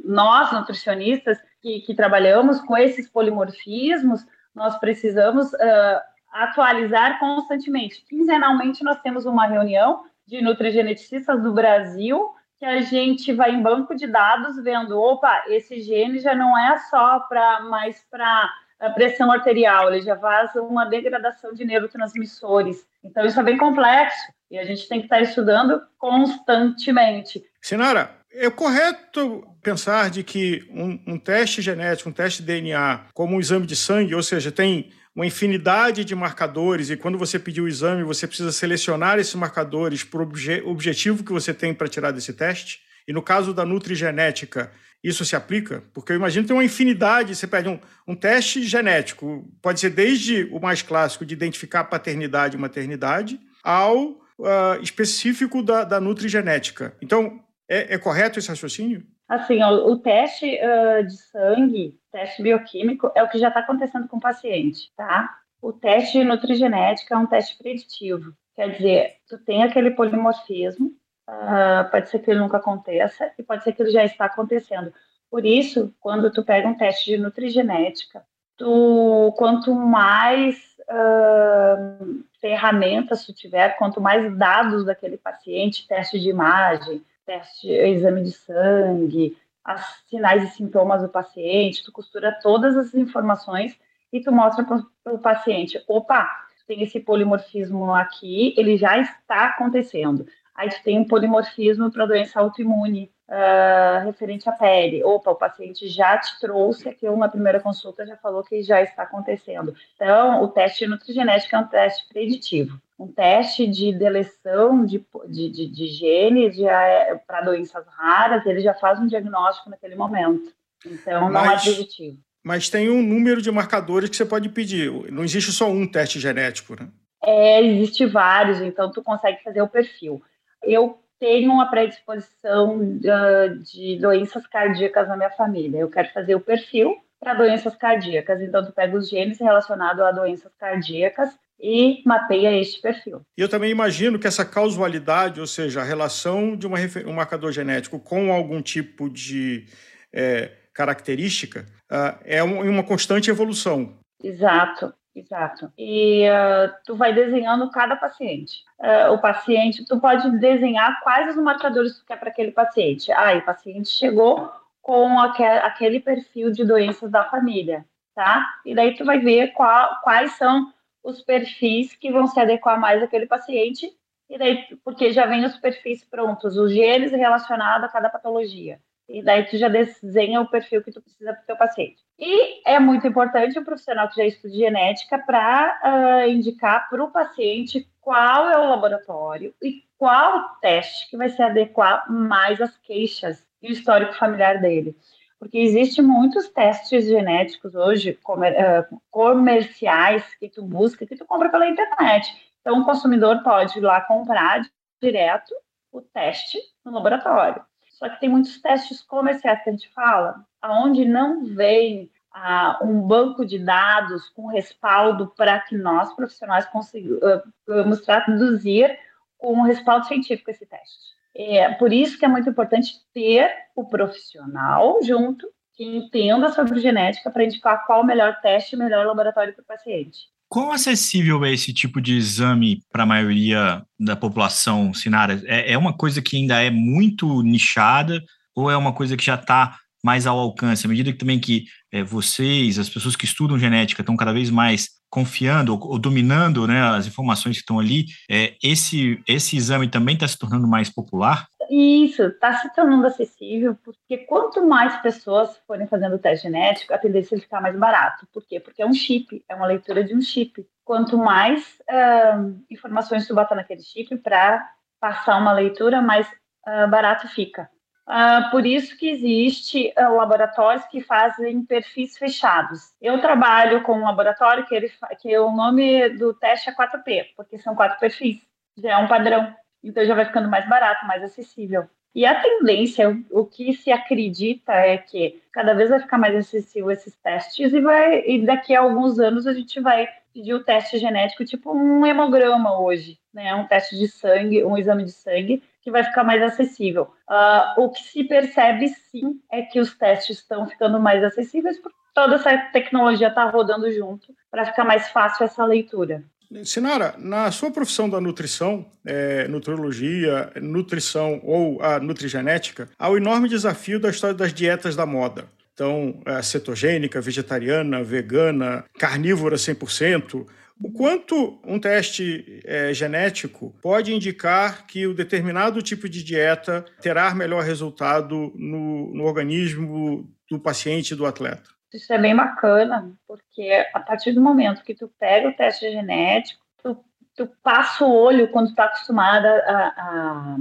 nós nutricionistas que, que trabalhamos com esses polimorfismos, nós precisamos uh, atualizar constantemente. Quinzenalmente nós temos uma reunião de nutrigenetistas do Brasil que a gente vai em banco de dados vendo, opa, esse gene já não é só para mais para a pressão arterial, ele já faz uma degradação de neurotransmissores. Então isso é bem complexo e a gente tem que estar estudando constantemente. Sinara, é correto pensar de que um, um teste genético, um teste de DNA, como um exame de sangue, ou seja, tem uma infinidade de marcadores e quando você pedir o exame, você precisa selecionar esses marcadores para o obje objetivo que você tem para tirar desse teste? E no caso da nutrigenética, isso se aplica? Porque eu imagino que tem uma infinidade, você pede um, um teste genético, pode ser desde o mais clássico de identificar paternidade e maternidade, ao uh, específico da, da nutrigenética. Então, é, é, correto esse raciocínio? Assim, o, o teste uh, de sangue, teste bioquímico, é o que já está acontecendo com o paciente, tá? O teste de nutrigenética é um teste preditivo. Quer dizer, tu tem aquele polimorfismo, uh, pode ser que ele nunca aconteça e pode ser que ele já está acontecendo. Por isso, quando tu pega um teste de nutrigenética, tu, quanto mais uh, ferramentas tu tiver, quanto mais dados daquele paciente, teste de imagem, teste, exame de sangue, as sinais e sintomas do paciente, tu costura todas as informações e tu mostra para o paciente, opa, tem esse polimorfismo aqui, ele já está acontecendo. Aí tu tem um polimorfismo para doença autoimune uh, referente à pele. Opa, o paciente já te trouxe aqui uma primeira consulta, já falou que já está acontecendo. Então, o teste nutrigenético é um teste preditivo. Um teste de deleção de, de, de, de genes é, para doenças raras, ele já faz um diagnóstico naquele momento. Então, não é Mas... é preditivo mas tem um número de marcadores que você pode pedir. Não existe só um teste genético, né? É, existe vários, então tu consegue fazer o perfil eu tenho uma predisposição uh, de doenças cardíacas na minha família. Eu quero fazer o perfil para doenças cardíacas. Então, tu pega os genes relacionados a doenças cardíacas e mapeia este perfil. E eu também imagino que essa causalidade, ou seja, a relação de uma, um marcador genético com algum tipo de é, característica, uh, é uma constante evolução. Exato. Exato. E uh, tu vai desenhando cada paciente. Uh, o paciente, tu pode desenhar quais os marcadores tu quer para aquele paciente. Ah, o paciente chegou com aquel, aquele perfil de doenças da família, tá? E daí tu vai ver qual, quais são os perfis que vão se adequar mais àquele paciente. E daí, porque já vem os perfis prontos, os genes relacionados a cada patologia. E daí tu já desenha o perfil que tu precisa para o teu paciente. E é muito importante o profissional que já estuda genética para uh, ah, indicar para o paciente qual é o laboratório e qual o teste que vai se adequar mais às queixas e o histórico familiar dele. Porque existem muitos testes genéticos hoje comer, uh, comerciais que tu busca, que tu compra pela internet. Então, o consumidor pode ir lá comprar direto o teste no laboratório. Só que tem muitos testes comerciais que a gente fala, aonde não vem ah, um banco de dados com respaldo para que nós, profissionais, consigamos traduzir com um respaldo científico esse teste. É por isso que é muito importante ter o profissional junto que entenda sobre genética para indicar qual o melhor teste e melhor laboratório para o paciente. Quão acessível é esse tipo de exame para a maioria da população, Sinara? É, é uma coisa que ainda é muito nichada ou é uma coisa que já está mais ao alcance? À medida que também que é, vocês, as pessoas que estudam genética, estão cada vez mais confiando ou, ou dominando né, as informações que estão ali, é, esse, esse exame também está se tornando mais popular? Isso, está se tornando acessível, porque quanto mais pessoas forem fazendo o teste genético, a tendência é ficar mais barato. Por quê? Porque é um chip, é uma leitura de um chip. Quanto mais uh, informações tu bota naquele chip para passar uma leitura, mais uh, barato fica. Uh, por isso que existe uh, laboratórios que fazem perfis fechados. Eu trabalho com um laboratório que, ele, que o nome do teste é 4P, porque são quatro perfis, já é um padrão. Então já vai ficando mais barato, mais acessível. E a tendência, o, o que se acredita é que cada vez vai ficar mais acessível esses testes e, vai, e daqui a alguns anos a gente vai pedir o teste genético, tipo um hemograma hoje, né? Um teste de sangue, um exame de sangue, que vai ficar mais acessível. Uh, o que se percebe, sim, é que os testes estão ficando mais acessíveis porque toda essa tecnologia está rodando junto para ficar mais fácil essa leitura. Sinara, na sua profissão da nutrição, é, nutrologia, nutrição ou a nutrigenética, há o enorme desafio da história das dietas da moda. Então, é, cetogênica, vegetariana, vegana, carnívora 100%. O quanto um teste é, genético pode indicar que o determinado tipo de dieta terá melhor resultado no, no organismo do paciente e do atleta? Isso é bem bacana, porque a partir do momento que tu pega o teste genético, tu, tu passa o olho quando está acostumada a,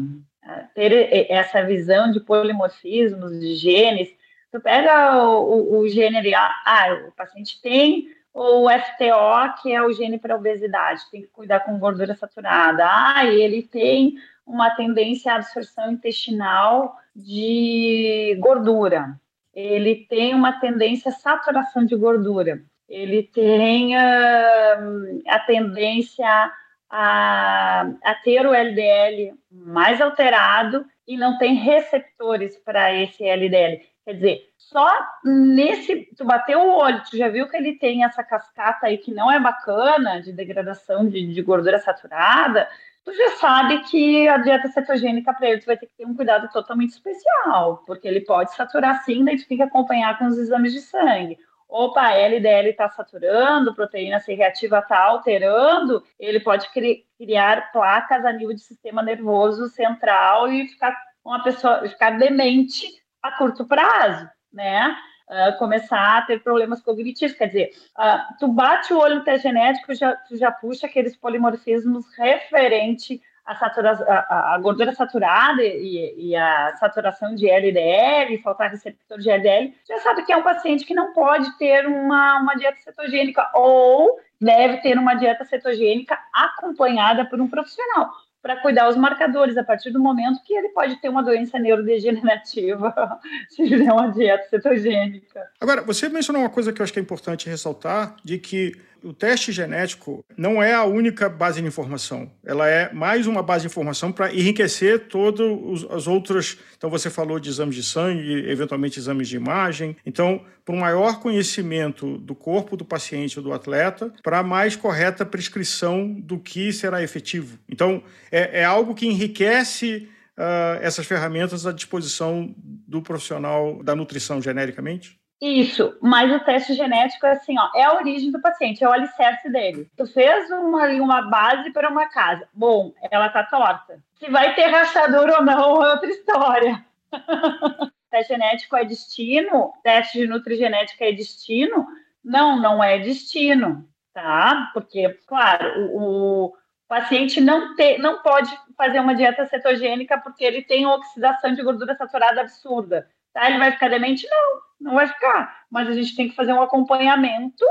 a, ter essa visão de polimorfismos, de genes. Tu pega o, o, o gene, ah, o paciente tem o FTO, que é o gene para obesidade, tem que cuidar com gordura saturada. Ah, ele tem uma tendência à absorção intestinal de gordura ele tem uma tendência à saturação de gordura, ele tem uh, a tendência a, a, ter o LDL mais alterado e não tem receptores para esse LDL. Quer dizer, só nesse, tu bateu o olho, tu já viu que ele tem essa cascata aí que não é bacana, de degradação de, de gordura saturada, tu já sabe que a dieta cetogênica para ele tu vai ter que ter um cuidado totalmente especial, porque ele pode saturar sim, daí tu tem que acompanhar com os exames de sangue. Opa, a LDL está saturando, proteína C reativa está alterando, ele pode cri criar placas a nível de sistema nervoso central e ficar uma pessoa ficar demente a curto prazo, né? Uh, começar a ter problemas cognitivos. Quer dizer, uh, tu bate o olho no teste genético, já, tu já puxa aqueles polimorfismos referente à, satura, a, a gordura saturada e, e, a saturação de LDL, faltar receptor de LDL, já sabe que é um paciente que não pode ter uma, uma dieta cetogênica ou deve ter uma dieta cetogênica acompanhada por um profissional para cuidar os marcadores a partir do momento que ele pode ter uma doença neurodegenerativa se fizer uma dieta cetogênica. Agora, você mencionou uma coisa que eu acho que é importante ressaltar, de que o teste genético não é a única base de informação. Ela é mais uma base de informação para enriquecer todas as outras. Então, você falou de exames de sangue, eventualmente exames de imagem. Então, para um maior conhecimento do corpo do paciente ou do atleta, para mais correta prescrição do que será efetivo. Então, é, é algo que enriquece uh, essas ferramentas à disposição do profissional da nutrição genericamente? Isso, mas o teste genético é assim, ó, é a origem do paciente, é o alicerce dele. Tu fez uma, uma base para uma casa. Bom, ela tá torta. Se vai ter rachadura ou não é outra história. teste genético é destino? Teste de nutrigenética é destino? Não, não é destino, tá? Porque, claro, o, o paciente não, te, não pode fazer uma dieta cetogênica porque ele tem oxidação de gordura saturada absurda. Tá? Ele vai ficar demente? Não, não vai ficar. Mas a gente tem que fazer um acompanhamento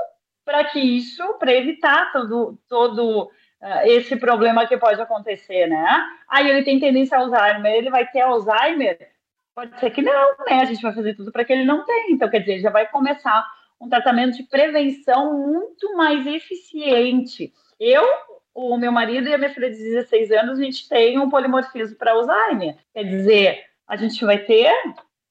para que isso, para evitar todo, todo uh, esse problema que pode acontecer, né? Aí ele tem tendência a Alzheimer, ele vai ter Alzheimer? Pode ser que não, né? A gente vai fazer tudo para que ele não tenha. Então, quer dizer, já vai começar um tratamento de prevenção muito mais eficiente. Eu, o meu marido e a minha filha de 16 anos, a gente tem um polimorfismo para Alzheimer. Quer dizer, a gente vai ter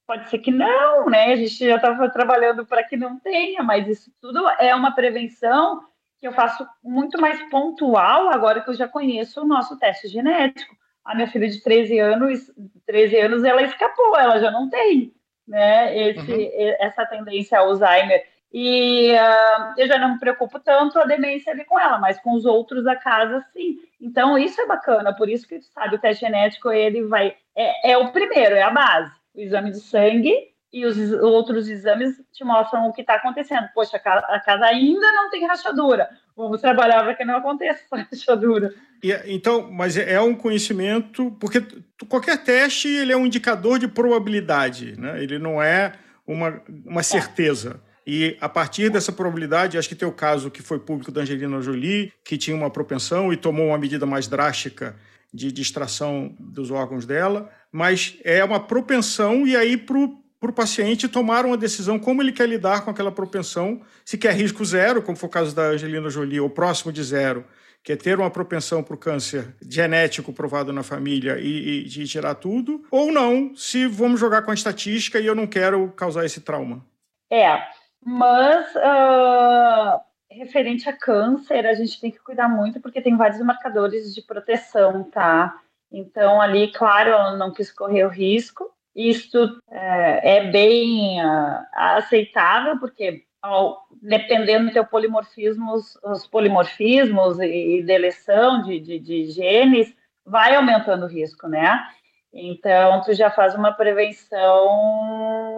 Pode ser que não, né? A gente já estava trabalhando para que não tenha, mas isso tudo é uma prevenção que eu faço muito mais pontual agora que eu já conheço o nosso teste genético. A minha filha de 13 anos, 13 anos, ela escapou, ela já não tem, né? Esse, uhum. essa tendência ao Alzheimer. E uh, eu já não me preocupo tanto a demência ali com ela, mas com os outros da casa, sim. Então, isso é bacana, por isso que, sabe, o teste genético, ele vai... É, é o primeiro, é a base o exame de sangue e os outros exames te mostram o que está acontecendo. Poxa, a casa ainda não tem rachadura. Vamos trabalhar para que não aconteça essa rachadura. E, então, mas é, é um conhecimento, porque qualquer teste ele é um indicador de probabilidade, né? ele não é uma, uma certeza. É. E a partir dessa probabilidade, acho que tem o caso que foi público da Angelina Jolie, que tinha uma propensão e tomou uma medida mais drástica de distração dos órgãos dela, mas é uma propensão e aí para o paciente tomar uma decisão como ele quer lidar com aquela propensão, se quer risco zero, como foi o caso da Angelina Jolie, ou próximo de zero, que é ter uma propensão para o câncer genético provado na família e, e, tirar tudo, ou não, se vamos jogar com a estatística e eu não quero causar esse trauma. É, mas uh, referente a câncer, a gente tem que cuidar muito porque tem vários marcadores de proteção, tá? Então, ali, claro, não quis correr o risco. Isso é, é bem uh, aceitável, porque ao, dependendo do teu polimorfismo, os polimorfismos e deleção de, de, de genes, vai aumentando o risco, né? Então, tu já faz uma prevenção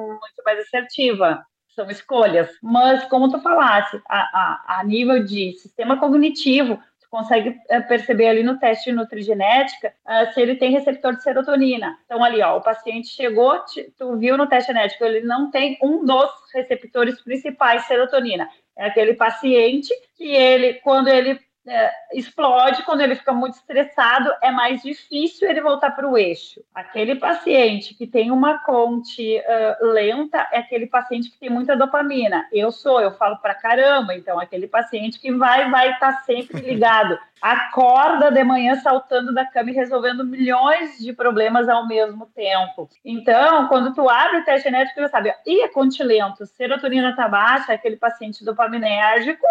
muito mais assertiva. são escolhas. Mas, como tu falaste, a, a, a nível de sistema cognitivo, consegue eh, perceber ali no teste de nutrigenética uh, se ele tem receptor de serotonina. Então, ali, ó, o paciente chegou, tu viu no teste genético, ele não tem um dos receptores principais serotonina. É aquele paciente que ele, quando ele é, explode quando ele fica muito estressado, é mais difícil ele voltar para o eixo. Aquele paciente que tem uma conte uh, lenta é aquele paciente que tem muita dopamina. Eu sou, eu falo para caramba, então aquele paciente que vai vai estar tá sempre ligado, acorda de manhã saltando da cama e resolvendo milhões de problemas ao mesmo tempo. Então, quando tu abre o teste genético, já sabe, e é conte lento, serotonina está baixa, é aquele paciente dopaminérgico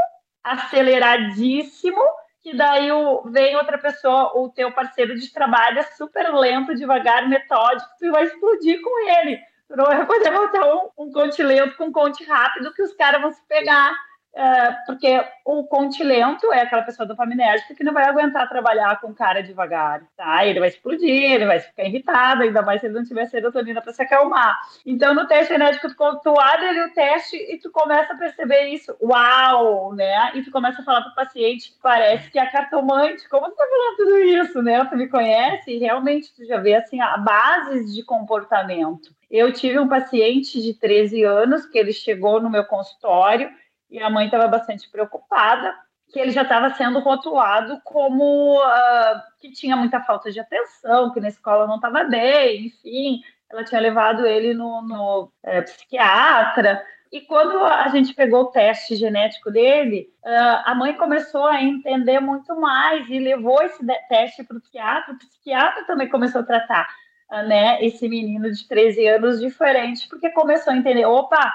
aceleradíssimo, que daí o, vem outra pessoa, o teu parceiro de trabalho é super lento, devagar, metódico, tu vai explodir com ele. Tu não vai poder montar um, um conte lento com um conte rápido que os caras vão se pegar é, porque o conte lento é aquela pessoa dopaminérgica que não vai aguentar trabalhar com cara devagar, tá? Ele vai explodir, ele vai ficar irritado, ainda mais se ele não tiver serotonina para se acalmar. Então, no teste genético, tu, tu abre ali o teste e tu começa a perceber isso. Uau, né? E tu começa a falar para o paciente, parece que é cartomante. Como tu tá falando tudo isso, né? Tu me conhece e realmente tu já vê, assim, a base de comportamento. Eu tive um paciente de 13 anos que ele chegou no meu consultório e a mãe estava bastante preocupada que ele já estava sendo rotulado como uh, que tinha muita falta de atenção, que na escola não estava bem, enfim, ela tinha levado ele no, no é, psiquiatra. E quando a gente pegou o teste genético dele, uh, a mãe começou a entender muito mais e levou esse teste para o psiquiatra. O psiquiatra também começou a tratar uh, né, esse menino de 13 anos diferente, porque começou a entender: opa,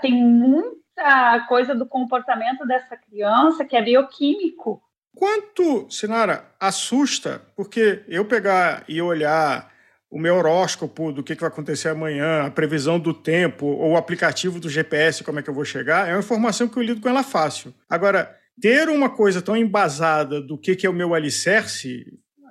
tem muito muita coisa do comportamento dessa criança que é bioquímico. Quanto, Sinara, assusta, porque eu pegar e olhar o meu horóscopo do que, vai acontecer amanhã, a previsão do tempo, ou o aplicativo do GPS, como é que eu vou chegar, é uma informação que eu lido com ela fácil. Agora, ter uma coisa tão embasada do que, que é o meu alicerce,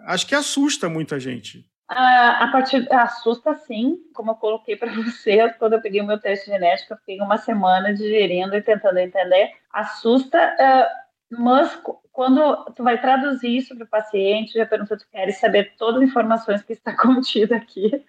acho que assusta muita gente. A, a partir assusta sim, como eu coloquei para você quando eu peguei o meu teste genético, eu fiquei uma semana digerindo e tentando entender. Assusta, uh, mas quando tu vai traduzir isso para o paciente, já pergunta, tu queres saber todas as informações que está contida aqui.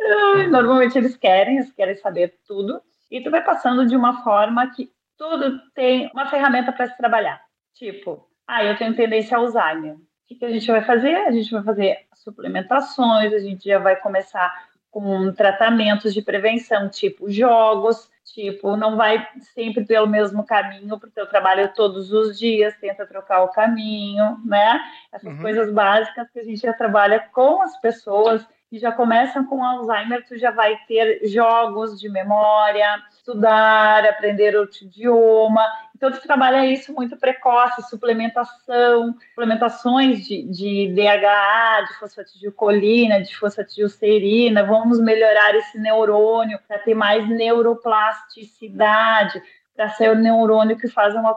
Uh, normalmente eles querem, eles querem saber tudo. E tu vai passando de uma forma que tudo tem uma ferramenta para se trabalhar. Tipo, ah, eu tenho tendência a Alzheimer. O que, que a gente vai fazer? A gente vai fazer suplementações, a gente já vai começar com tratamentos de prevenção, tipo jogos, tipo, não vai sempre pelo mesmo caminho para o teu trabalho todos os dias, tenta trocar o caminho, né? Essas uhum. coisas básicas que a gente já trabalha com as pessoas que já começam com Alzheimer, tu já vai ter jogos de memória, estudar, aprender outro idioma. Então, tu trabalha isso muito precoce, suplementação, suplementações de, de DHA, de fosfatidilcolina, de fosfatidilcerina, vamos melhorar esse neurônio para ter mais neuroplasticidade, para ser o neurônio que faz uma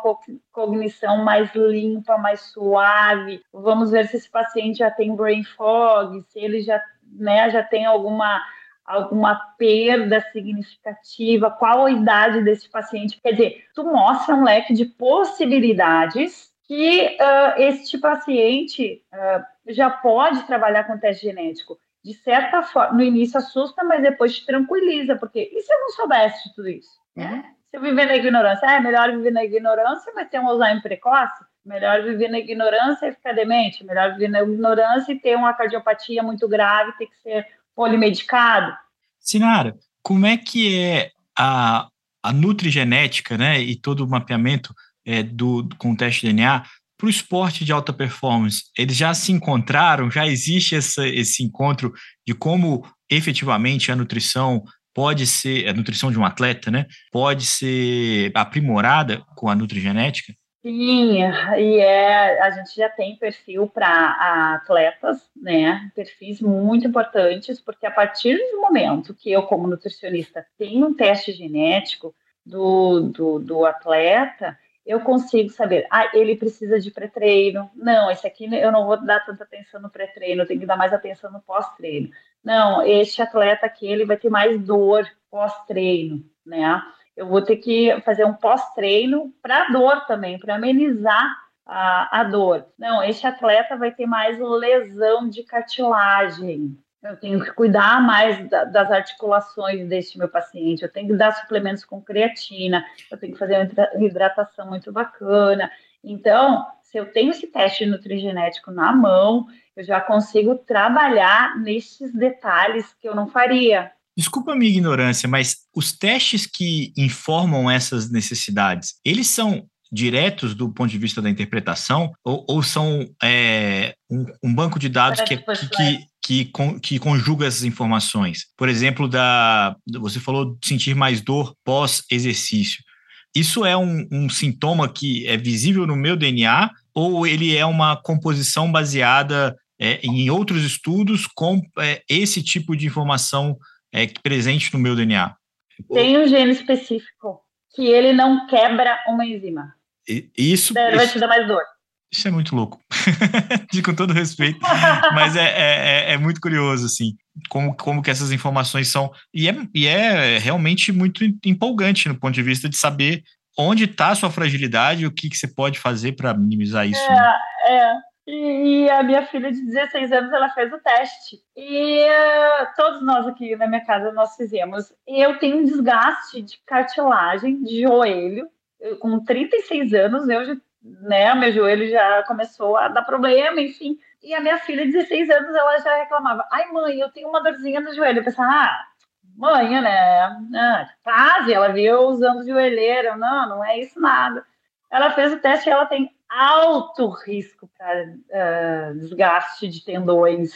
cognição mais limpa, mais suave. Vamos ver se esse paciente já tem brain fog, se ele já né, já tem alguma alguma perda significativa, qual a idade desse paciente. Quer dizer, tu mostra um leque de possibilidades que uh, este paciente uh, já pode trabalhar com teste genético. De certa forma, no início assusta, mas depois te tranquiliza, porque e se eu não soubesse de tudo isso? Né? Se eu viver na ignorância, é melhor viver na ignorância, mas ter um Alzheimer precoce? Melhor viver na ignorância e ficar demente. Melhor viver na ignorância e ter uma cardiopatia muito grave, ter que ser polimedicado. Sinara, como é que é a, a nutrigenética né, e todo o mapeamento é, do, com o teste de DNA para o esporte de alta performance? Eles já se encontraram? Já existe essa, esse encontro de como efetivamente a nutrição pode ser, a nutrição de um atleta, né, pode ser aprimorada com a nutrigenética? Sim, e é, a gente já tem perfil para atletas, né? Perfis muito importantes, porque a partir do momento que eu, como nutricionista, tenho um teste genético do, do, do atleta, eu consigo saber, ah, ele precisa de pré-treino. Não, esse aqui eu não vou dar tanta atenção no pré-treino, eu tenho que dar mais atenção no pós-treino. Não, este atleta aqui, ele vai ter mais dor pós-treino, né? Eu vou ter que fazer um pós-treino para dor também, para amenizar a, a dor. Não, este atleta vai ter mais lesão de cartilagem. Eu tenho que cuidar mais da, das articulações deste meu paciente. Eu tenho que dar suplementos com creatina. Eu tenho que fazer uma hidratação muito bacana. Então, se eu tenho esse teste nutrigenético na mão, eu já consigo trabalhar nesses detalhes que eu não faria. Desculpa a minha ignorância, mas os testes que informam essas necessidades, eles são diretos do ponto de vista da interpretação ou, ou são é, um, um, banco de dados que, que, que, que, que conjuga essas informações? Por exemplo, da, você falou de sentir mais dor pós-exercício. Isso é um, um sintoma que é visível no meu DNA ou ele é uma composição baseada é, em outros estudos com é, esse tipo de informação é, presente no meu DNA? Tem um gene específico que ele não quebra uma enzima. Isso. Daí vai te dar mais dor. Isso é muito louco, com todo respeito, mas é, é, é, é, muito curioso, assim, como, como que essas informações são, e é, e é realmente muito empolgante no ponto de vista de saber onde está a sua fragilidade e o que, que você pode fazer para minimizar isso. É, né? é. E, a minha filha de 16 anos, ela fez o teste. E uh, todos nós aqui na minha casa, nós fizemos. Eu tenho um desgaste de cartilagem, de joelho, com 36 anos, eu já, né, meu joelho já começou a dar problema, enfim. E a minha filha, 16 anos, ela já reclamava: ai, mãe, eu tenho uma dorzinha no joelho. Eu pensava, ah, mãe, né? Ah, quase, ela viu usando joelheira. Não, não é isso nada. Ela fez o teste e ela tem alto risco para uh, desgaste de tendões,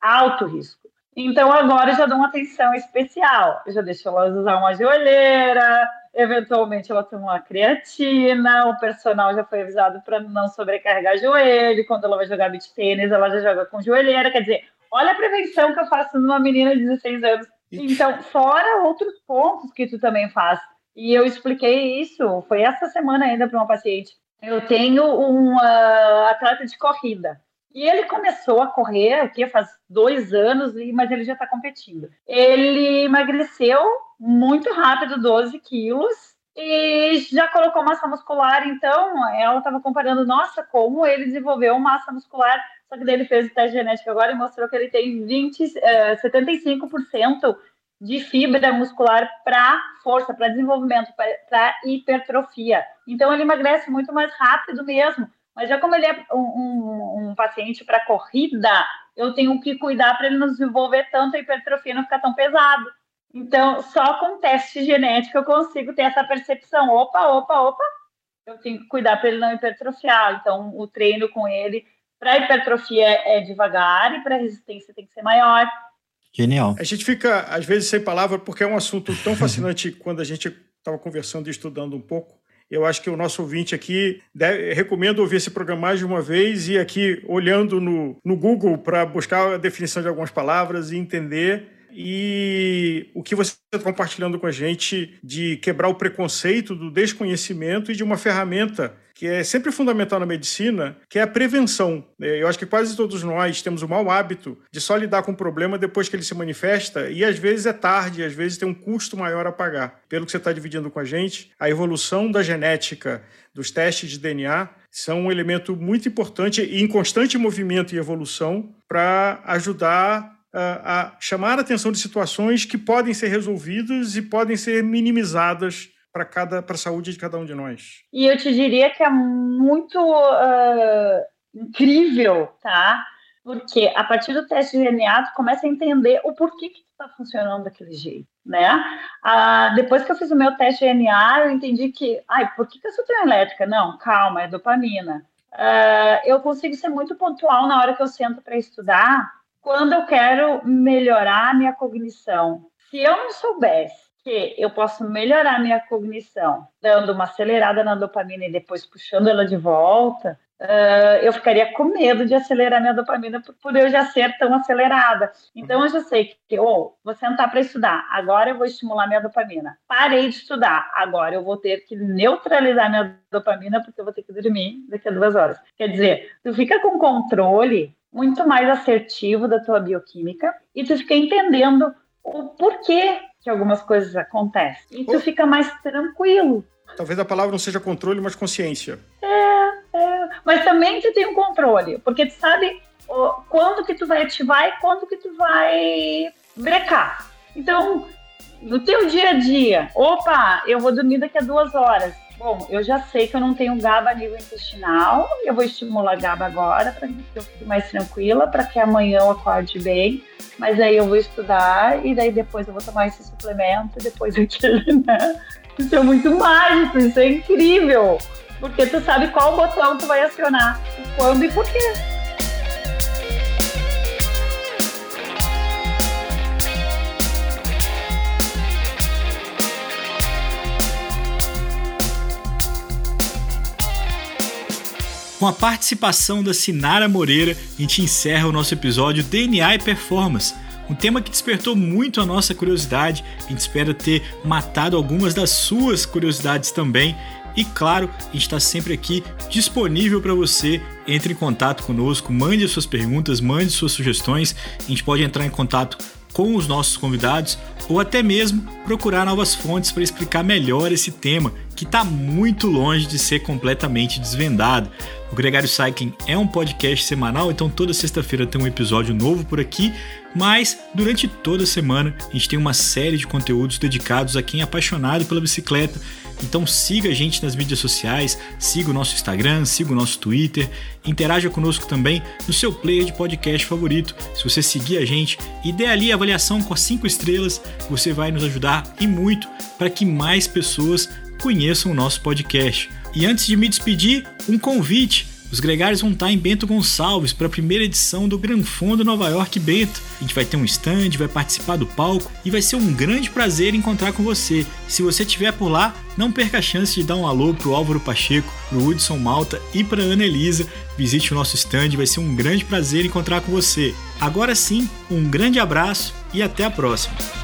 alto risco. Então agora eu já dou uma atenção especial. Eu já deixo ela usar uma joelheira, Eventualmente ela toma uma creatina, o personal já foi avisado para não sobrecarregar joelho. Quando ela vai jogar beach tênis, ela já joga com joelheira. Quer dizer, olha a prevenção que eu faço numa menina de 16 anos. Então, fora outros pontos que tu também faz. E eu expliquei isso, foi essa semana ainda para uma paciente. Eu tenho um uh, atleta de corrida. E ele começou a correr aqui faz dois anos, mas ele já está competindo. Ele emagreceu muito rápido, 12 quilos, e já colocou massa muscular. Então, ela estava comparando, nossa, como ele desenvolveu massa muscular. Só que daí ele fez o teste genético agora e mostrou que ele tem 20, uh, 75% de fibra muscular para força, para desenvolvimento, para hipertrofia. Então, ele emagrece muito mais rápido mesmo. Mas já como ele é um, um, um paciente para corrida, eu tenho que cuidar para ele não desenvolver tanto a hipertrofia, não ficar tão pesado. Então, só com teste genético eu consigo ter essa percepção. Opa, opa, opa, eu tenho que cuidar para ele não hipertrofiar. Então, o treino com ele para hipertrofia é devagar e para resistência tem que ser maior. Genial. A gente fica, às vezes, sem palavra, porque é um assunto tão fascinante quando a gente estava conversando e estudando um pouco. Eu acho que o nosso ouvinte aqui deve, recomendo ouvir esse programa mais de uma vez e aqui olhando no, no Google para buscar a definição de algumas palavras e entender e o que você está compartilhando com a gente de quebrar o preconceito do desconhecimento e de uma ferramenta que é sempre fundamental na medicina, que é a prevenção. É, eu acho que quase todos nós temos o mau hábito de só lidar com o problema depois que ele se manifesta, e às vezes é tarde, às vezes tem um custo maior a pagar. Pelo que você está dividindo com a gente, a evolução da genética, dos testes de DNA, são um elemento muito importante e em constante movimento e evolução para ajudar a chamar a atenção de situações que podem ser resolvidas e podem ser minimizadas para cada para a saúde de cada um de nós. E eu te diria que é muito uh, incrível, tá? Porque a partir do teste de DNA, tu começa a entender o porquê que está funcionando daquele jeito, né? Ah, depois que eu fiz o meu teste de DNA, eu entendi que, ai, por que, que eu sou tão elétrica? Não, calma, é dopamina. Uh, eu consigo ser muito pontual na hora que eu sento para estudar quando eu quero melhorar a minha cognição. Se eu não soubesse que eu posso melhorar minha cognição dando uma acelerada na dopamina e depois puxando ela de volta, uh, eu ficaria com medo de acelerar minha dopamina por, por, eu já ser tão acelerada. Então eu já sei que, oh, vou sentar para estudar, agora eu vou estimular minha dopamina. Parei de estudar, agora eu vou ter que neutralizar minha dopamina porque eu vou ter que dormir daqui a duas horas. Quer dizer, tu fica com controle muito mais assertivo da tua bioquímica e tu fica entendendo o porquê que algumas coisas acontecem. E tu oh. fica mais tranquilo. Talvez a palavra não seja controle, mas consciência. É, é. Mas também tu tem um controle, porque tu sabe quando que tu vai ativar e quando que tu vai brecar. Então, no teu dia a dia, opa, eu vou dormir daqui a duas horas. Bom, eu já sei que eu não tenho GABA a nível intestinal, eu vou estimular GABA agora para que eu fique mais tranquila, para que amanhã eu acorde bem, mas aí eu vou estudar e daí depois eu vou tomar esse suplemento, depois aquele, né? Isso é muito mágico, isso é incrível, porque tu sabe qual botão tu vai acionar, quando e por quê. Com a participação da Sinara Moreira, a gente encerra o nosso episódio DNA e Performance, um tema que despertou muito a nossa curiosidade. A gente espera ter matado algumas das suas curiosidades também. E claro, a gente está sempre aqui disponível para você. Entre em contato conosco, mande suas perguntas, mande suas sugestões. A gente pode entrar em contato com os nossos convidados ou até mesmo procurar novas fontes para explicar melhor esse tema que está muito longe de ser completamente desvendado. O Gregário Cycling é um podcast semanal, então toda sexta-feira tem um episódio novo por aqui, mas durante toda a semana a gente tem uma série de conteúdos dedicados a quem é apaixonado pela bicicleta. Então siga a gente nas mídias sociais, siga o nosso Instagram, siga o nosso Twitter, interaja conosco também no seu player de podcast favorito. Se você seguir a gente e der ali a avaliação com as 5 estrelas, você vai nos ajudar e muito para que mais pessoas conheçam o nosso podcast. E antes de me despedir, um convite. Os gregários vão estar em Bento Gonçalves para a primeira edição do Gran Fundo Nova York Bento. A gente vai ter um stand, vai participar do palco e vai ser um grande prazer encontrar com você. Se você estiver por lá, não perca a chance de dar um alô pro Álvaro Pacheco, pro Hudson Malta e para Ana Elisa. Visite o nosso stand, vai ser um grande prazer encontrar com você. Agora sim, um grande abraço e até a próxima.